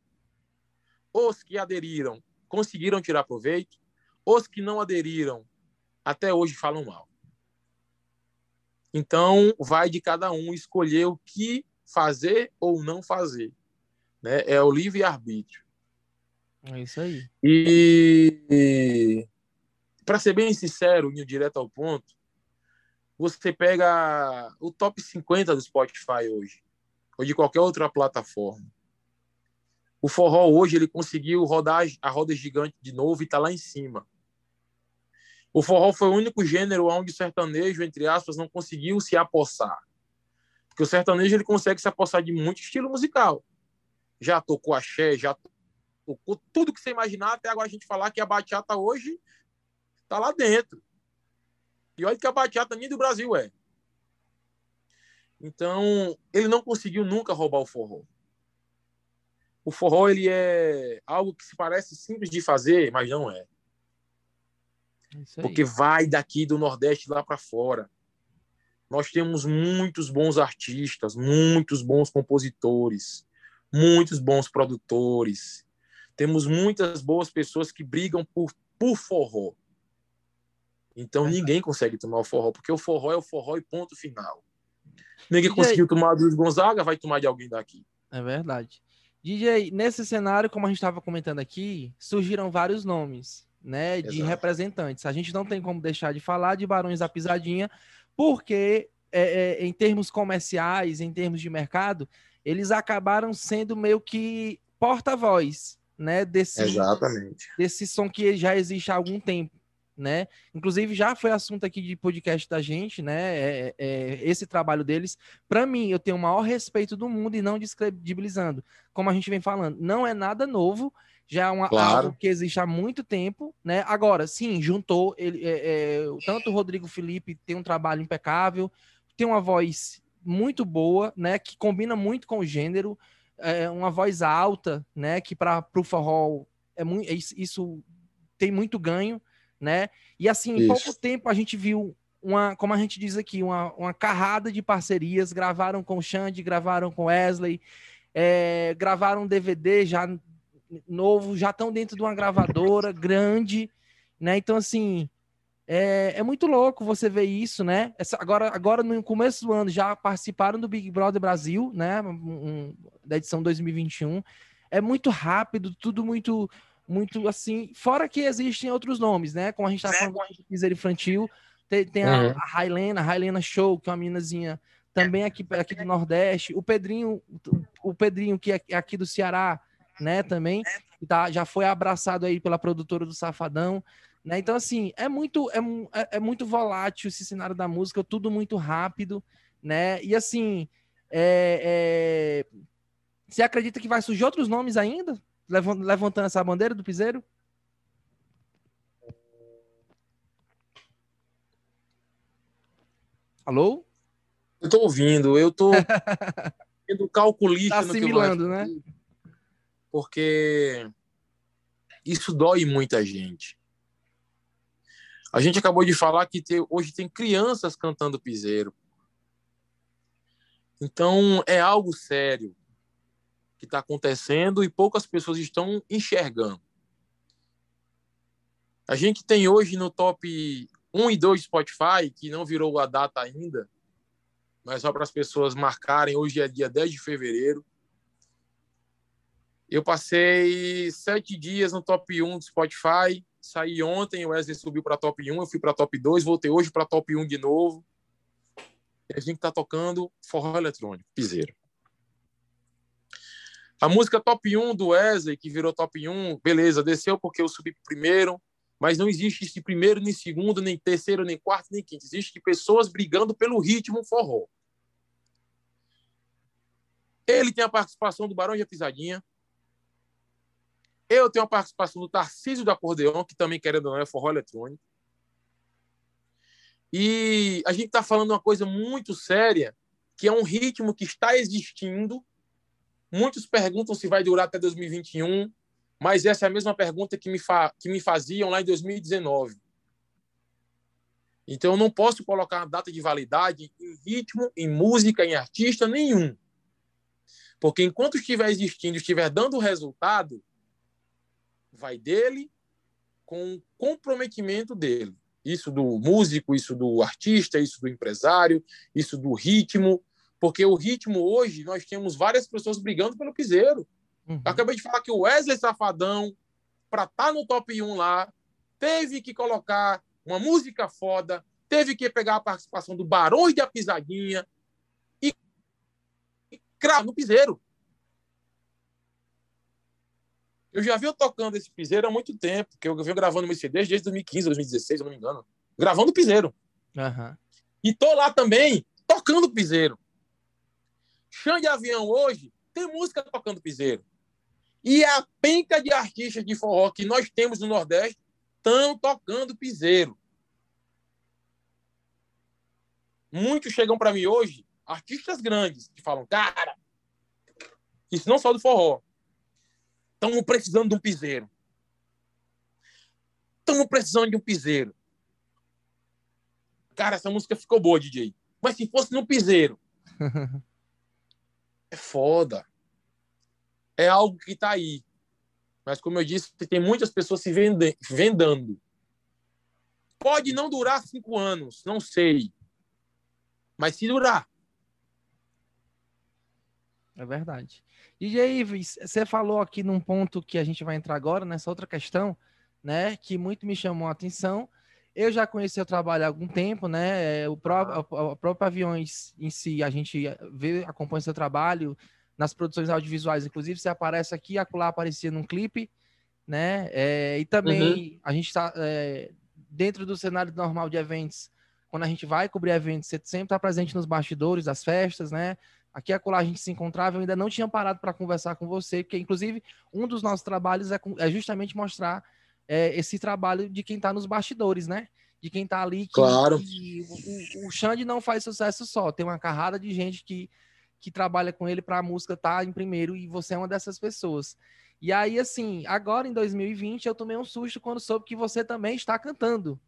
Os que aderiram conseguiram tirar proveito, Os que não aderiram até hoje falam mal. Então, vai de cada um escolher o que fazer ou não fazer. Né? É o livre-arbítrio. É isso aí. E, para ser bem sincero, indo direto ao ponto, você pega o top 50 do Spotify hoje, ou de qualquer outra plataforma. O forró hoje ele conseguiu rodar a roda gigante de novo e está lá em cima. O forró foi o único gênero onde o sertanejo, entre aspas, não conseguiu se apossar. Porque o sertanejo ele consegue se apossar de muito estilo musical. Já tocou axé, já tocou tudo que você imaginar, até agora a gente falar que a bachata hoje tá lá dentro. E olha que a bachata nem do Brasil é. Então, ele não conseguiu nunca roubar o forró. O forró ele é algo que se parece simples de fazer, mas não é. Porque vai daqui do Nordeste lá para fora. Nós temos muitos bons artistas, muitos bons compositores, muitos bons produtores. Temos muitas boas pessoas que brigam por, por forró. Então ninguém consegue tomar o forró, porque o forró é o forró e ponto final. Ninguém DJ... conseguiu tomar do Gonzaga, vai tomar de alguém daqui. É verdade. DJ, nesse cenário, como a gente estava comentando aqui, surgiram vários nomes né, de Exato. representantes. A gente não tem como deixar de falar de Barões da Pisadinha, porque é, é, em termos comerciais, em termos de mercado, eles acabaram sendo meio que porta-voz, né, desse, Exatamente. desse som que já existe há algum tempo, né? Inclusive já foi assunto aqui de podcast da gente, né? É, é, esse trabalho deles, para mim, eu tenho o maior respeito do mundo e não descredibilizando, como a gente vem falando, não é nada novo já é uma, claro. algo que existe há muito tempo, né? Agora, sim, juntou ele, é, é, tanto o Rodrigo Felipe tem um trabalho impecável, tem uma voz muito boa, né? Que combina muito com o gênero, é, uma voz alta, né? Que para o forró é muito, é isso tem muito ganho, né? E assim, em pouco tempo a gente viu uma, como a gente diz aqui, uma, uma carrada de parcerias, gravaram com o Xande, gravaram com Wesley, é, gravaram um DVD já novo, já estão dentro de uma gravadora grande, né? Então, assim, é, é muito louco você ver isso, né? Essa, agora, agora, no começo do ano, já participaram do Big Brother Brasil, né? Um, da edição 2021. É muito rápido, tudo muito, muito assim. Fora que existem outros nomes, né? Como a gente tá falando do Piseiro Infantil, tem, tem uhum. a, a Railena, a Railena Show, que é uma meninazinha também aqui, aqui do Nordeste. O Pedrinho, o Pedrinho, que é aqui do Ceará, né, também, tá, já foi abraçado aí pela produtora do Safadão, né? Então, assim, é muito, é, é, é muito volátil esse cenário da música, tudo muito rápido, né? E assim, é, é... você acredita que vai surgir outros nomes ainda? Levantando essa bandeira do piseiro? Alô? Eu tô ouvindo, eu tô sendo calculista tá assimilando, né? Porque isso dói muita gente. A gente acabou de falar que hoje tem crianças cantando piseiro. Então, é algo sério que está acontecendo e poucas pessoas estão enxergando. A gente tem hoje no top 1 e 2 Spotify, que não virou a data ainda, mas só para as pessoas marcarem, hoje é dia 10 de fevereiro. Eu passei sete dias no top 1 do Spotify. Saí ontem, o Wesley subiu para top 1, eu fui para top 2, voltei hoje para top 1 de novo. E a gente está tocando forró eletrônico, piseiro. A música top 1 do Wesley, que virou top 1, beleza, desceu porque eu subi primeiro, mas não existe esse primeiro, nem segundo, nem terceiro, nem quarto, nem quinto. Existe pessoas brigando pelo ritmo forró. Ele tem a participação do Barão de Pisadinha, eu tenho a participação do Tarcísio do Acordeão, que também, querendo ou não, é forró eletrônico. E a gente está falando uma coisa muito séria, que é um ritmo que está existindo. Muitos perguntam se vai durar até 2021, mas essa é a mesma pergunta que me, que me faziam lá em 2019. Então, eu não posso colocar uma data de validade em ritmo, em música, em artista nenhum. Porque enquanto estiver existindo, estiver dando resultado, vai dele com o comprometimento dele. Isso do músico, isso do artista, isso do empresário, isso do ritmo. Porque o ritmo hoje, nós temos várias pessoas brigando pelo piseiro. Uhum. Acabei de falar que o Wesley Safadão, para estar tá no top 1 lá, teve que colocar uma música foda, teve que pegar a participação do Barões da Pisadinha e, e cravo no piseiro. Eu já vi eu tocando esse piseiro há muito tempo, porque eu venho gravando meus CDs desde 2015, 2016, se não me engano. Gravando piseiro. Uhum. E tô lá também tocando piseiro. Chão de avião hoje tem música tocando piseiro. E a penca de artistas de forró que nós temos no Nordeste estão tocando piseiro. Muitos chegam para mim hoje, artistas grandes, que falam, cara, isso não só do forró, Estamos precisando de um piseiro. Estamos precisando de um piseiro. Cara, essa música ficou boa, DJ. Mas se fosse no piseiro. é foda. É algo que está aí. Mas, como eu disse, tem muitas pessoas se vende vendando. Pode não durar cinco anos, não sei. Mas se durar. É verdade. DJ Ives, você falou aqui num ponto que a gente vai entrar agora, nessa outra questão, né, que muito me chamou a atenção. Eu já conheci o trabalho há algum tempo, né? É, o próprio, o próprio Aviões em si, a gente vê, acompanha seu trabalho nas produções audiovisuais. Inclusive, você aparece aqui, acolá aparecia num clipe, né? É, e também uhum. a gente está é, dentro do cenário normal de eventos. Quando a gente vai cobrir eventos, você sempre está presente nos bastidores das festas, né? Aqui a Colar a gente se encontrava, eu ainda não tinha parado para conversar com você, porque inclusive um dos nossos trabalhos é, é justamente mostrar é, esse trabalho de quem está nos bastidores, né? De quem está ali. Que, claro. Que, o, o Xande não faz sucesso só, tem uma carrada de gente que, que trabalha com ele para a música estar tá em primeiro e você é uma dessas pessoas. E aí, assim, agora em 2020 eu tomei um susto quando soube que você também está cantando,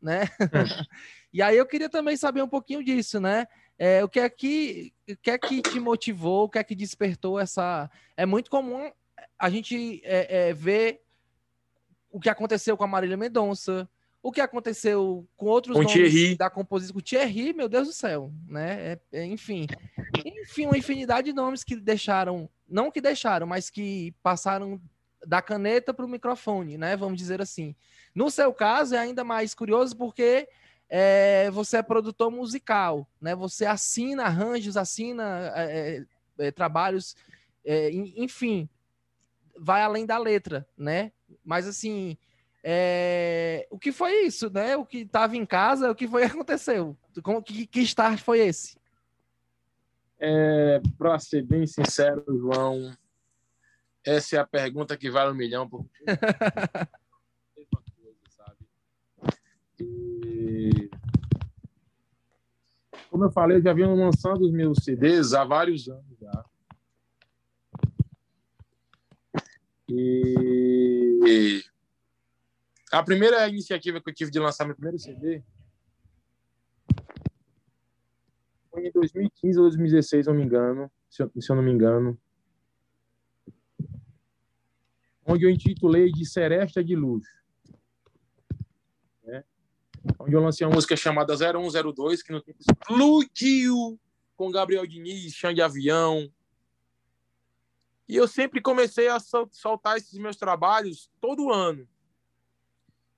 né? Hum. e aí eu queria também saber um pouquinho disso, né? É, o que é que, o que é que te motivou, o que é que despertou essa. É muito comum a gente é, é, ver o que aconteceu com a Marília Mendonça, o que aconteceu com outros com nomes da composição, com o Thierry, meu Deus do céu, né? É, é, enfim, enfim, uma infinidade de nomes que deixaram, não que deixaram, mas que passaram da caneta para o microfone, né? Vamos dizer assim. No seu caso é ainda mais curioso porque é, você é produtor musical, né? Você assina arranjos, assina é, é, é trabalhos, é, enfim, vai além da letra, né? Mas assim, é, o que foi isso, né? O que estava em casa, o que foi que aconteceu? Como, que, que start foi esse? Para ser bem sincero, João, essa é a pergunta que vale um milhão. Como eu falei, eu já vinha lançando os meus CDs há vários anos já. E a primeira iniciativa que eu tive de lançar meu primeiro CD foi em 2015 ou 2016, se eu não me engano, se eu, se eu não me engano, onde eu intitulei de Seresta de Luz onde eu lancei uma música chamada 0102, que no tempo explodiu com Gabriel Diniz, Chão de Avião. E eu sempre comecei a soltar esses meus trabalhos todo ano.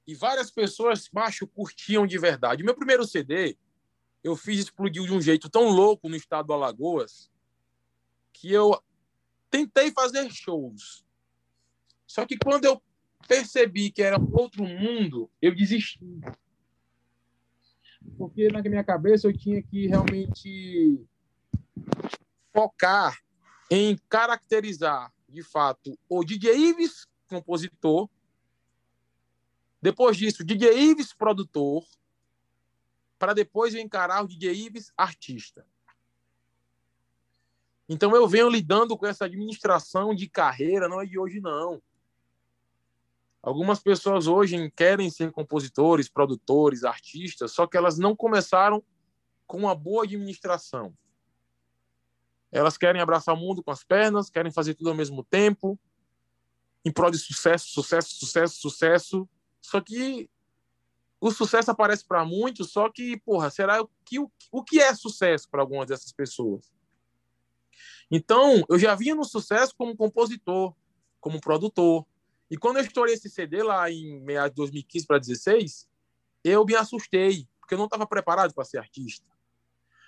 E várias pessoas, macho, curtiam de verdade. Meu primeiro CD, eu fiz explodiu de um jeito tão louco no estado do Alagoas, que eu tentei fazer shows. Só que quando eu percebi que era outro mundo, eu desisti porque na minha cabeça eu tinha que realmente focar em caracterizar, de fato, o DJ Ives, compositor, depois disso, DJ Ives, produtor, para depois eu encarar o DJ Ives, artista. Então eu venho lidando com essa administração de carreira, não é de hoje, não. Algumas pessoas hoje querem ser compositores, produtores, artistas, só que elas não começaram com uma boa administração. Elas querem abraçar o mundo com as pernas, querem fazer tudo ao mesmo tempo, em prol de sucesso, sucesso, sucesso, sucesso, Só que o sucesso aparece para muitos, só que, porra, será que o, o que é sucesso para algumas dessas pessoas? Então, eu já vinha no sucesso como compositor, como produtor. E quando eu estourei esse CD lá em meados de 2015 para 2016, eu me assustei, porque eu não estava preparado para ser artista.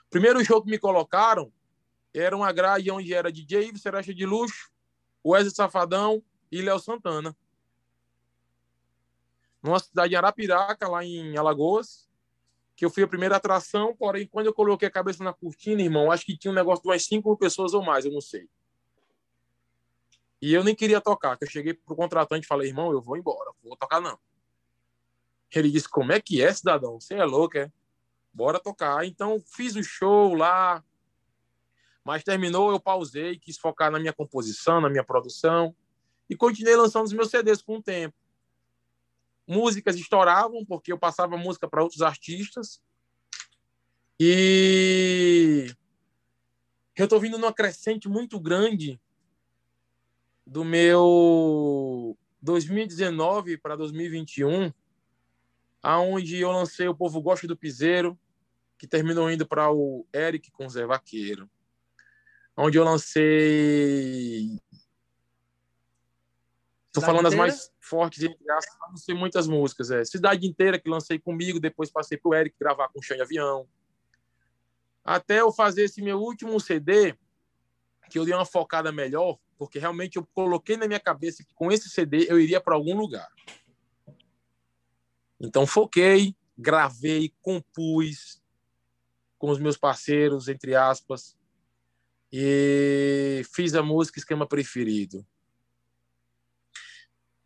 Primeiro jogo que me colocaram era uma grade onde era DJ Ives Seresta de Luxo, Wesley Safadão e Léo Santana. Numa cidade de Arapiraca, lá em Alagoas, que eu fui a primeira atração, porém, quando eu coloquei a cabeça na cortina, irmão, acho que tinha um negócio de umas cinco pessoas ou mais, eu não sei. E eu nem queria tocar, que eu cheguei pro contratante e falei, irmão, eu vou embora, vou tocar não. Ele disse, como é que é, cidadão? Você é louco, é? Bora tocar. Então, fiz o show lá, mas terminou, eu pausei, quis focar na minha composição, na minha produção, e continuei lançando os meus CDs com o tempo. Músicas estouravam, porque eu passava música para outros artistas, e eu estou vindo numa crescente muito grande do meu 2019 para 2021, aonde eu lancei O Povo Gosta do Piseiro, que terminou indo para o Eric com Zé Vaqueiro. Onde eu lancei. Estou falando inteira? as mais fortes, entre aspas, lancei muitas músicas. É. Cidade Inteira, que lancei comigo, depois passei para o Eric gravar com o Chão de Avião. Até eu fazer esse meu último CD, que eu dei uma focada melhor, porque realmente eu coloquei na minha cabeça que com esse CD eu iria para algum lugar. Então foquei, gravei, compus com os meus parceiros, entre aspas, e fiz a música Esquema Preferido.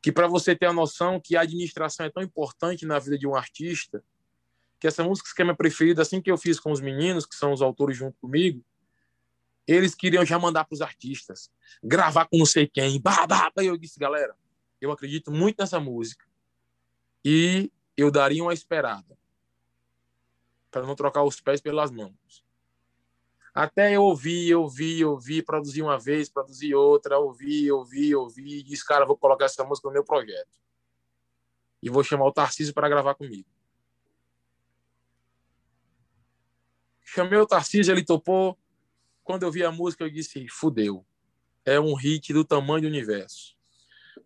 Que para você ter a noção que a administração é tão importante na vida de um artista, que essa música Esquema Preferido, assim que eu fiz com os meninos, que são os autores junto comigo, eles queriam já mandar para os artistas, gravar com não sei quem. Bah. Eu disse, galera, eu acredito muito nessa música. E eu daria uma esperada para não trocar os pés pelas mãos. Até eu ouvi, ouvi, ouvi, produzir uma vez, produzir outra, ouvi, ouvi, ouvi, e disse, cara, vou colocar essa música no meu projeto. E vou chamar o Tarcísio para gravar comigo. Chamei o Tarcísio, ele topou, quando eu vi a música, eu disse: fudeu. É um hit do tamanho do universo.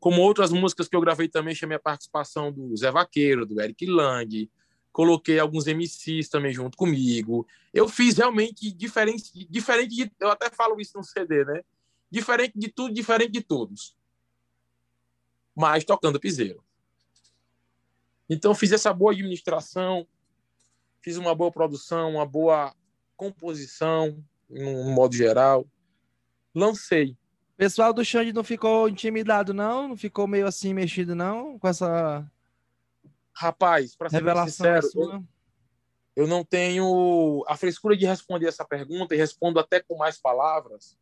Como outras músicas que eu gravei também, chamei a participação do Zé Vaqueiro, do Eric Lang, coloquei alguns MCs também junto comigo. Eu fiz realmente diferente, diferente de, eu até falo isso no CD, né? Diferente de tudo, diferente de todos. Mas tocando piseiro. Então fiz essa boa administração, fiz uma boa produção, uma boa composição, no modo geral. Lancei. Pessoal do Xande não ficou intimidado, não? Não ficou meio assim mexido, não? Com essa. Rapaz, para ser revelação sincero, eu, eu não tenho a frescura de responder essa pergunta e respondo até com mais palavras.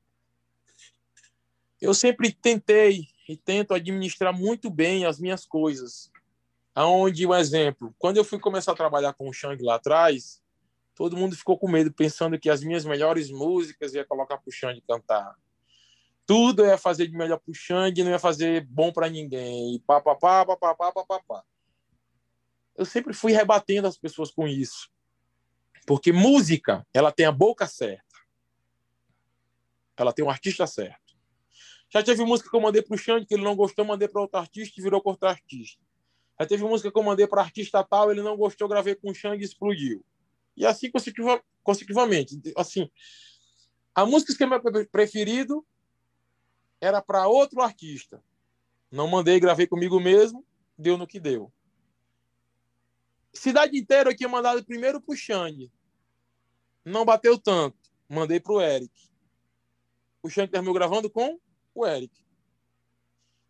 Eu sempre tentei e tento administrar muito bem as minhas coisas. Aonde, um exemplo, quando eu fui começar a trabalhar com o Xang lá atrás, todo mundo ficou com medo, pensando que as minhas melhores músicas ia colocar pro Xande cantar. Tudo ia fazer de melhor pro Xande, não ia fazer bom para ninguém. E pá, pá, pá, pá, pá, pá, pá, pá, pá. Eu sempre fui rebatendo as pessoas com isso. Porque música, ela tem a boca certa. Ela tem um artista certo. Já teve música que eu mandei pro Xande que ele não gostou, mandei para outro artista e virou contra artista. Já teve música que eu mandei para artista tal, ele não gostou, gravei com o Xande e explodiu. E assim consecutiva, consecutivamente. Assim, a música esquema preferido era para outro artista. Não mandei, gravei comigo mesmo, deu no que deu. Cidade inteira eu tinha mandado primeiro pro Xande. Não bateu tanto. Mandei pro Eric. O Xande terminou gravando com o Eric.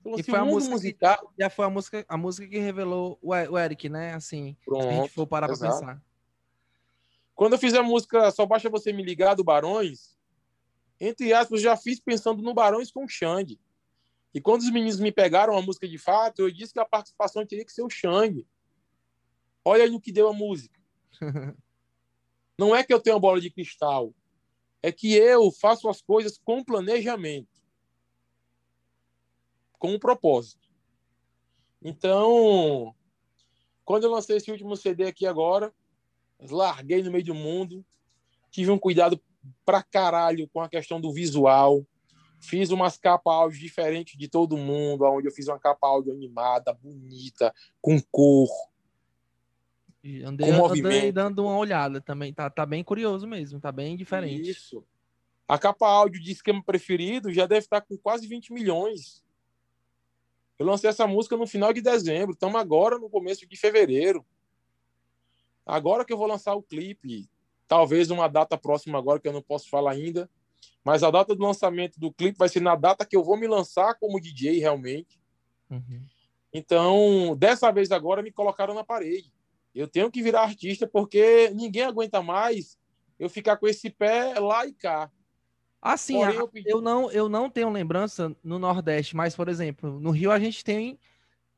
Então, e assim, foi a música musical... que, já foi a música, a música que revelou o Eric, né? Assim, Pronto, se a gente for parar para pensar. Quando eu fiz a música Só Basta Você Me Ligar, do Barões, entre aspas, já fiz pensando no Barões com o Xande. E quando os meninos me pegaram a música de fato, eu disse que a participação teria que ser o Xande. Olha aí no que deu a música. Não é que eu tenho uma bola de cristal. É que eu faço as coisas com planejamento. Com um propósito. Então, quando eu lancei esse último CD aqui agora, larguei no meio do mundo, tive um cuidado pra caralho com a questão do visual. Fiz umas capas áudio diferentes de todo mundo, onde eu fiz uma capa áudio animada, bonita, com cor. Andei, com andei dando uma olhada também, tá, tá bem curioso mesmo, tá bem diferente. Isso. A capa áudio de esquema preferido já deve estar com quase 20 milhões. Eu lancei essa música no final de dezembro, estamos agora no começo de fevereiro. Agora que eu vou lançar o clipe, talvez uma data próxima agora que eu não posso falar ainda, mas a data do lançamento do clipe vai ser na data que eu vou me lançar como DJ realmente. Uhum. Então, dessa vez agora me colocaram na parede. Eu tenho que virar artista porque ninguém aguenta mais eu ficar com esse pé lá e cá. Assim, a, eu, pedi... eu, não, eu não tenho lembrança no Nordeste, mas, por exemplo, no Rio a gente tem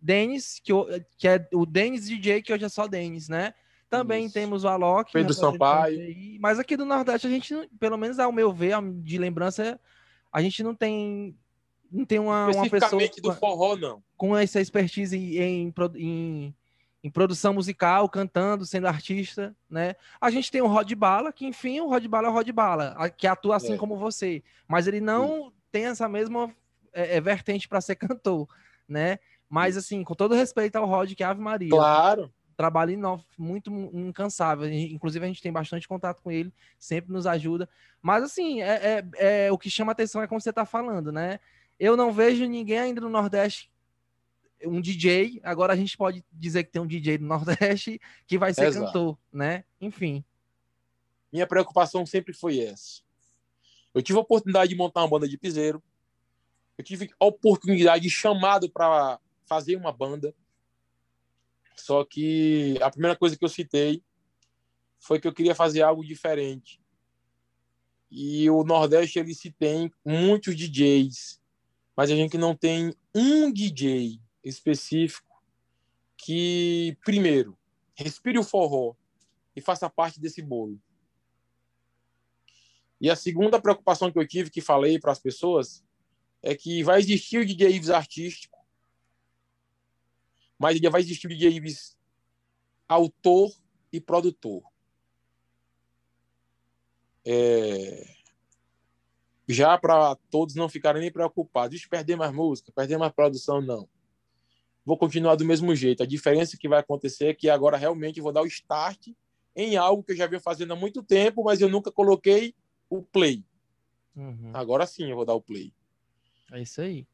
Denis, que, que é o Denis DJ, que hoje é só Denis, né? Também Isso. temos o Alok. Pedro Sampaio. Mas aqui do Nordeste, a gente, pelo menos ao meu ver, de lembrança, a gente não tem não tem uma, uma pessoa do forró, não. com essa expertise em, em, em, produção musical, cantando, sendo artista, né? A gente tem o Rod Bala, que enfim, o Rod Bala é o Rod Bala, que atua assim é. como você, mas ele não Sim. tem essa mesma é, é vertente para ser cantor, né? Mas assim, com todo respeito ao Rod, que é Ave Maria. Claro trabalho muito incansável. Inclusive, a gente tem bastante contato com ele, sempre nos ajuda. Mas, assim, é, é, é o que chama atenção é como você está falando, né? Eu não vejo ninguém ainda no Nordeste, um DJ. Agora a gente pode dizer que tem um DJ no Nordeste que vai ser Exato. cantor, né? Enfim. Minha preocupação sempre foi essa. Eu tive a oportunidade de montar uma banda de piseiro. Eu tive a oportunidade de chamado para fazer uma banda só que a primeira coisa que eu citei foi que eu queria fazer algo diferente. E o Nordeste ele se tem muitos DJs, mas a gente não tem um DJ específico que primeiro respire o forró e faça parte desse bolo. E a segunda preocupação que eu tive, que falei para as pessoas, é que vai existir o DJ artístico, mas ainda vai existir o DJ Ives autor e produtor. É... Já para todos não ficarem nem preocupados, de perder mais música, perder mais produção, não. Vou continuar do mesmo jeito. A diferença que vai acontecer é que agora realmente vou dar o start em algo que eu já venho fazendo há muito tempo, mas eu nunca coloquei o play. Uhum. Agora sim eu vou dar o play. É isso aí.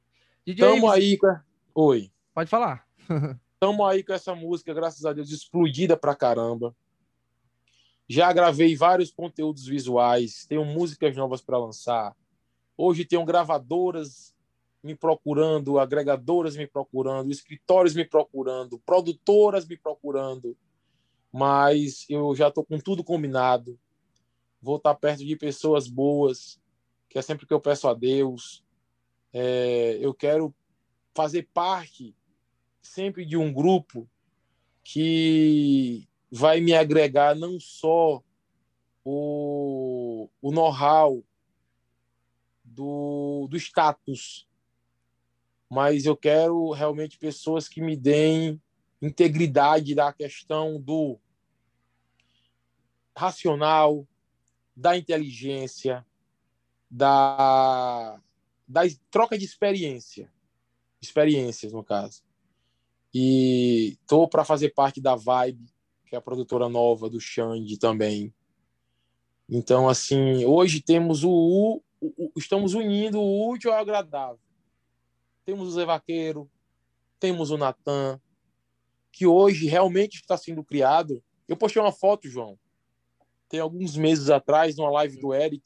DJ Tamo aí. Oi. Pode falar. Estamos aí com essa música, graças a Deus, explodida pra caramba. Já gravei vários conteúdos visuais, tenho músicas novas para lançar. Hoje tenho gravadoras me procurando, agregadoras me procurando, escritórios me procurando, produtoras me procurando. Mas eu já estou com tudo combinado. Vou estar perto de pessoas boas, que é sempre que eu peço a Deus. É, eu quero fazer parte sempre de um grupo que vai me agregar não só o, o know-how do, do status, mas eu quero realmente pessoas que me deem integridade da questão do racional, da inteligência, da, da troca de experiência, experiências no caso. E tô para fazer parte da Vibe, que é a produtora nova do Xande também. Então, assim, hoje temos o, o, o estamos unindo o útil ao agradável. Temos o Zé Vaqueiro, temos o Natan, que hoje realmente está sendo criado. Eu postei uma foto, João, tem alguns meses atrás, numa live do Eric,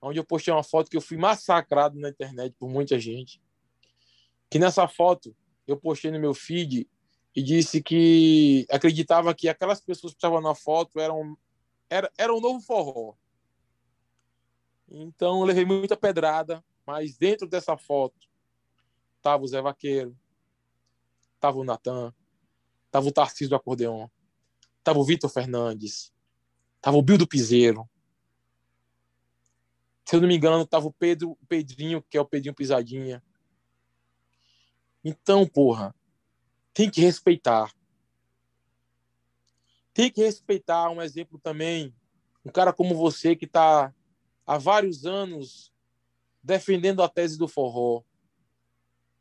onde eu postei uma foto que eu fui massacrado na internet por muita gente. Que nessa foto eu postei no meu feed e disse que acreditava que aquelas pessoas que estavam na foto eram era, era um novo forró. Então eu levei muita pedrada, mas dentro dessa foto tava o Zé Vaqueiro, tava o Natan, tava o Tarcísio do Acordeon, tava o Vitor Fernandes, tava o Bill do Piseiro. Se eu não me engano, tava o Pedro, o Pedrinho, que é o Pedrinho Pisadinha, então, porra, tem que respeitar. tem que respeitar um exemplo também, um cara como você que está há vários anos defendendo a tese do forró,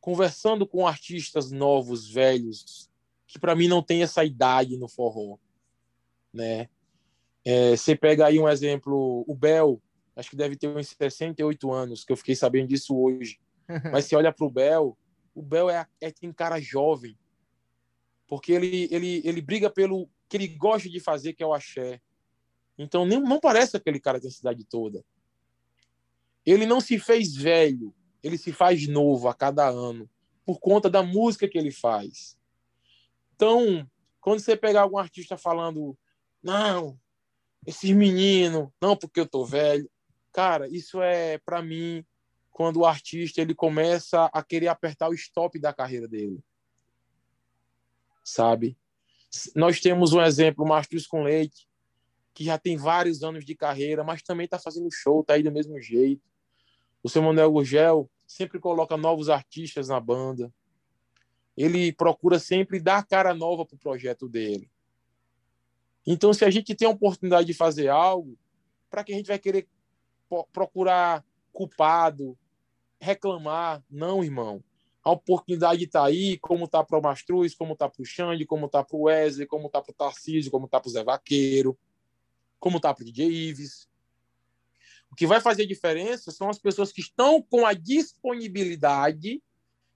conversando com artistas novos, velhos, que para mim não tem essa idade no forró, né? É, você pega aí um exemplo, o Bel, acho que deve ter uns 68 anos, que eu fiquei sabendo disso hoje. Mas se olha para o Bel, o Bel é, é tem cara jovem, porque ele, ele, ele briga pelo que ele gosta de fazer, que é o axé. Então nem, não parece aquele cara tem a cidade toda. Ele não se fez velho, ele se faz novo a cada ano, por conta da música que ele faz. Então, quando você pegar algum artista falando, não, esses meninos, não porque eu tô velho, cara, isso é para mim quando o artista ele começa a querer apertar o stop da carreira dele. Sabe? Nós temos um exemplo, o Mastros com Leite, que já tem vários anos de carreira, mas também está fazendo show, tá aí do mesmo jeito. O seu Manuel sempre coloca novos artistas na banda. Ele procura sempre dar cara nova para o projeto dele. Então, se a gente tem a oportunidade de fazer algo, para que a gente vai querer procurar culpado, reclamar? Não, irmão. A oportunidade está aí, como está para o Mastruz, como está para o Xande, como está para o Wesley, como está para o Tarcísio, como está para o Zé Vaqueiro, como está para o DJ Ives. O que vai fazer diferença são as pessoas que estão com a disponibilidade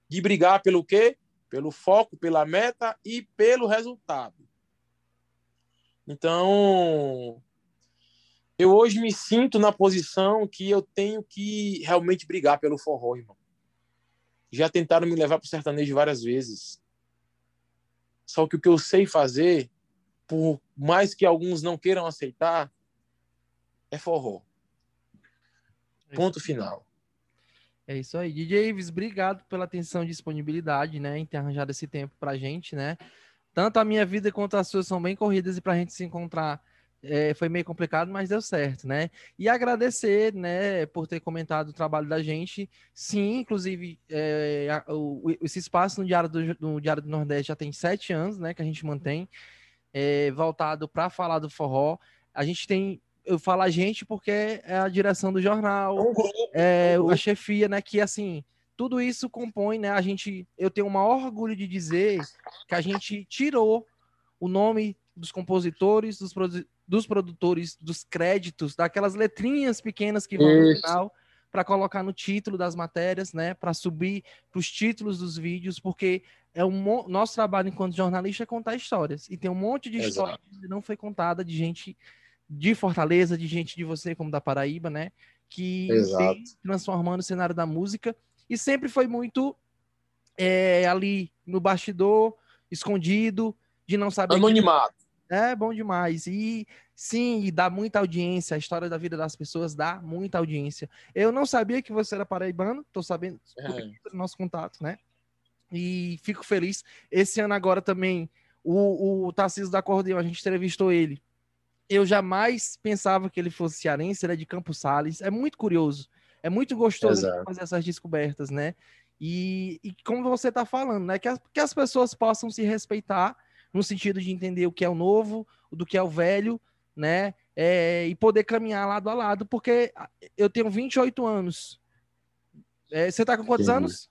de brigar pelo quê? Pelo foco, pela meta e pelo resultado. Então, eu hoje me sinto na posição que eu tenho que realmente brigar pelo forró, irmão. Já tentaram me levar para o sertanejo várias vezes. Só que o que eu sei fazer, por mais que alguns não queiram aceitar, é forró. É Ponto final. É isso aí. DJ Ives, obrigado pela atenção e disponibilidade, né, em ter arranjado esse tempo pra gente, né? Tanto a minha vida quanto as suas são bem corridas e pra gente se encontrar é, foi meio complicado, mas deu certo, né? E agradecer, né, por ter comentado o trabalho da gente. Sim, inclusive, é, a, o, esse espaço no Diário do, no Diário do Nordeste já tem sete anos, né, que a gente mantém, é, voltado para falar do forró. A gente tem eu falo a gente porque é a direção do jornal, é, a chefia, né? Que assim, tudo isso compõe, né? A gente, eu tenho o maior orgulho de dizer que a gente tirou o nome dos compositores, dos, dos produtores, dos créditos, daquelas letrinhas pequenas que vão no final para colocar no título das matérias, né? Para subir para os títulos dos vídeos, porque é um nosso trabalho enquanto jornalista é contar histórias e tem um monte de história que não foi contada de gente de Fortaleza, de gente de você, como da Paraíba, né? Que Exato. vem transformando o cenário da música e sempre foi muito é, ali no bastidor, escondido, de não saber. Anonimato. Que... É bom demais. E sim, e dá muita audiência. A história da vida das pessoas dá muita audiência. Eu não sabia que você era paraibano, tô sabendo é. do nosso contato, né? E fico feliz. Esse ano agora também, o, o Tarcísio da Acordeão, a gente entrevistou ele eu jamais pensava que ele fosse cearense, ele é de Campos Sales. É muito curioso, é muito gostoso fazer essas descobertas, né? E, e como você está falando, né? Que as, que as pessoas possam se respeitar no sentido de entender o que é o novo, do que é o velho, né? É, e poder caminhar lado a lado, porque eu tenho 28 anos. É, você está com quantos Sim. anos?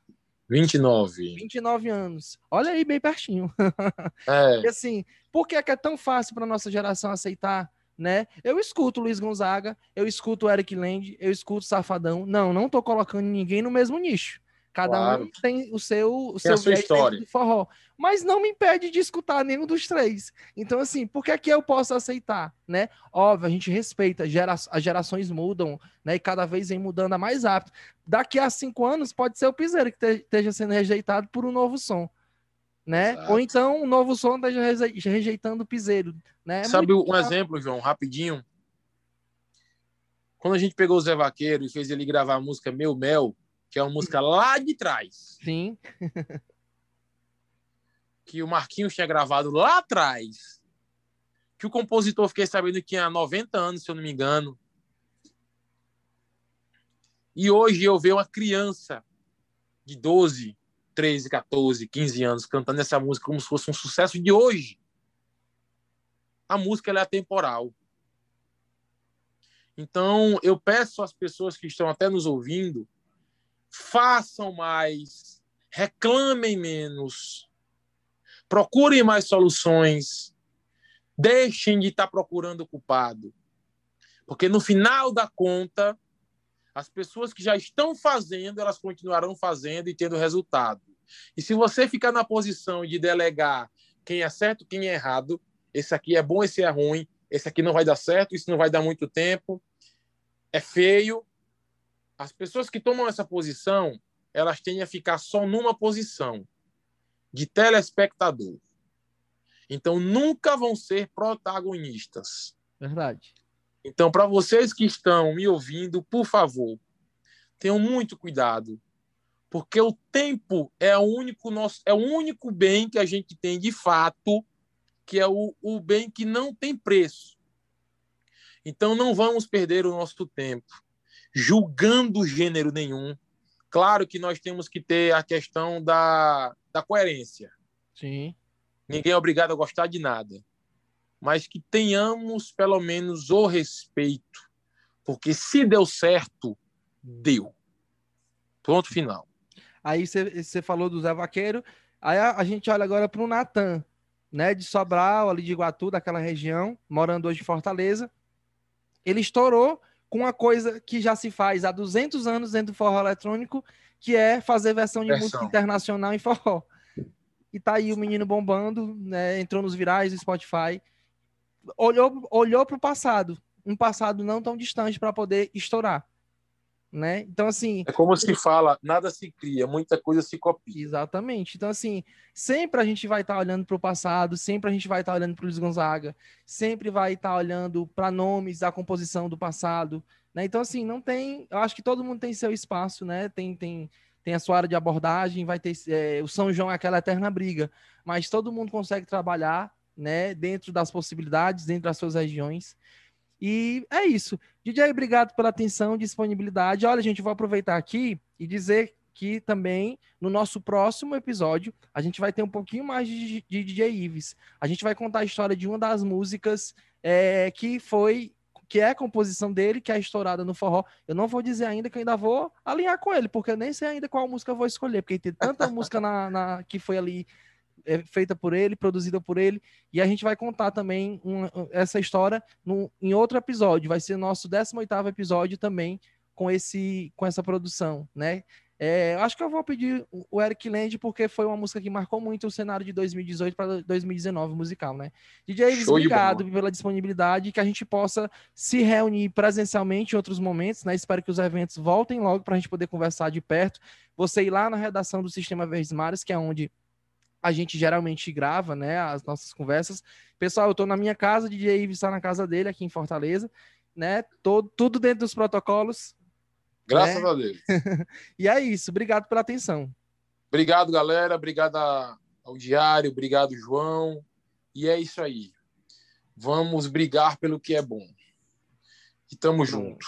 29. 29 anos. Olha aí, bem pertinho. É. e assim, por que é, que é tão fácil para nossa geração aceitar, né? Eu escuto Luiz Gonzaga, eu escuto Eric Land, eu escuto Safadão. Não, não tô colocando ninguém no mesmo nicho. Cada claro. um tem o seu, o tem seu história. de forró. Mas não me impede de escutar nenhum dos três. Então, assim, por que é que eu posso aceitar, né? Óbvio, a gente respeita, gera, as gerações mudam, né? E cada vez vem mudando a mais rápido. Daqui a cinco anos, pode ser o Piseiro que esteja sendo rejeitado por um novo som. Né? Exato. Ou então um novo som esteja rejeitando o Piseiro. Né? É Sabe um exemplo, João, rapidinho? Quando a gente pegou o Zé Vaqueiro e fez ele gravar a música Meu Mel, que é uma música lá de trás. Sim. que o Marquinhos tinha gravado lá atrás. Que o compositor, fiquei sabendo que tinha 90 anos, se eu não me engano. E hoje eu vejo uma criança de 12, 13, 14, 15 anos cantando essa música como se fosse um sucesso de hoje. a música é atemporal. Então, eu peço às pessoas que estão até nos ouvindo, façam mais, reclamem menos, procurem mais soluções, deixem de estar procurando o culpado. Porque no final da conta, as pessoas que já estão fazendo, elas continuarão fazendo e tendo resultado. E se você ficar na posição de delegar quem é certo, quem é errado, esse aqui é bom, esse é ruim, esse aqui não vai dar certo, isso não vai dar muito tempo, é feio. As pessoas que tomam essa posição, elas tendem a ficar só numa posição de telespectador. Então nunca vão ser protagonistas. Verdade. Então, para vocês que estão me ouvindo, por favor, tenham muito cuidado, porque o tempo é o único nosso, é o único bem que a gente tem de fato, que é o, o bem que não tem preço. Então, não vamos perder o nosso tempo julgando gênero nenhum. Claro que nós temos que ter a questão da, da coerência. Sim. Ninguém é obrigado a gostar de nada. Mas que tenhamos pelo menos o respeito. Porque se deu certo, deu. Ponto final. Aí você falou do Zé Vaqueiro. Aí a, a gente olha agora para o Natan, né? De Sobral, ali de Iguatu, daquela região, morando hoje em Fortaleza. Ele estourou com uma coisa que já se faz há 200 anos dentro do forró eletrônico, que é fazer versão de versão. música internacional em forró. E tá aí o menino bombando, né? Entrou nos virais do Spotify. Olhou, olhou para o passado, um passado não tão distante para poder estourar. Né? Então, assim. É como se fala, nada se cria, muita coisa se copia. Exatamente. Então, assim, sempre a gente vai estar tá olhando para o passado, sempre a gente vai estar tá olhando para o Luiz Gonzaga, sempre vai estar tá olhando para nomes da composição do passado. Né? Então, assim, não tem. Eu acho que todo mundo tem seu espaço, né? Tem, tem, tem a sua área de abordagem, vai ter é, o São João é aquela eterna briga, mas todo mundo consegue trabalhar, né, dentro das possibilidades, dentro das suas regiões. E é isso. DJ, obrigado pela atenção, disponibilidade. Olha, gente, vou aproveitar aqui e dizer que também no nosso próximo episódio a gente vai ter um pouquinho mais de, de DJ Ives. A gente vai contar a história de uma das músicas é, que foi que é a composição dele, que é estourada no forró. Eu não vou dizer ainda que eu ainda vou alinhar com ele, porque eu nem sei ainda qual música eu vou escolher, porque tem tanta música na, na, que foi ali é, feita por ele, produzida por ele, e a gente vai contar também uma, essa história em outro episódio. Vai ser nosso 18º episódio também com esse com essa produção, né? É, acho que eu vou pedir o Eric Land porque foi uma música que marcou muito o cenário de 2018 para 2019 musical, né? DJ Ives, obrigado pela disponibilidade que a gente possa se reunir presencialmente em outros momentos, né? Espero que os eventos voltem logo para a gente poder conversar de perto. Você ir lá na redação do Sistema Verdes Mares, que é onde a gente geralmente grava, né, as nossas conversas. Pessoal, eu estou na minha casa, DJ Ives está na casa dele aqui em Fortaleza, né? Todo, tudo dentro dos protocolos, Graças né? a Deus. e é isso. Obrigado pela atenção. Obrigado, galera. Obrigado ao Diário. Obrigado, João. E é isso aí. Vamos brigar pelo que é bom. E tamo junto.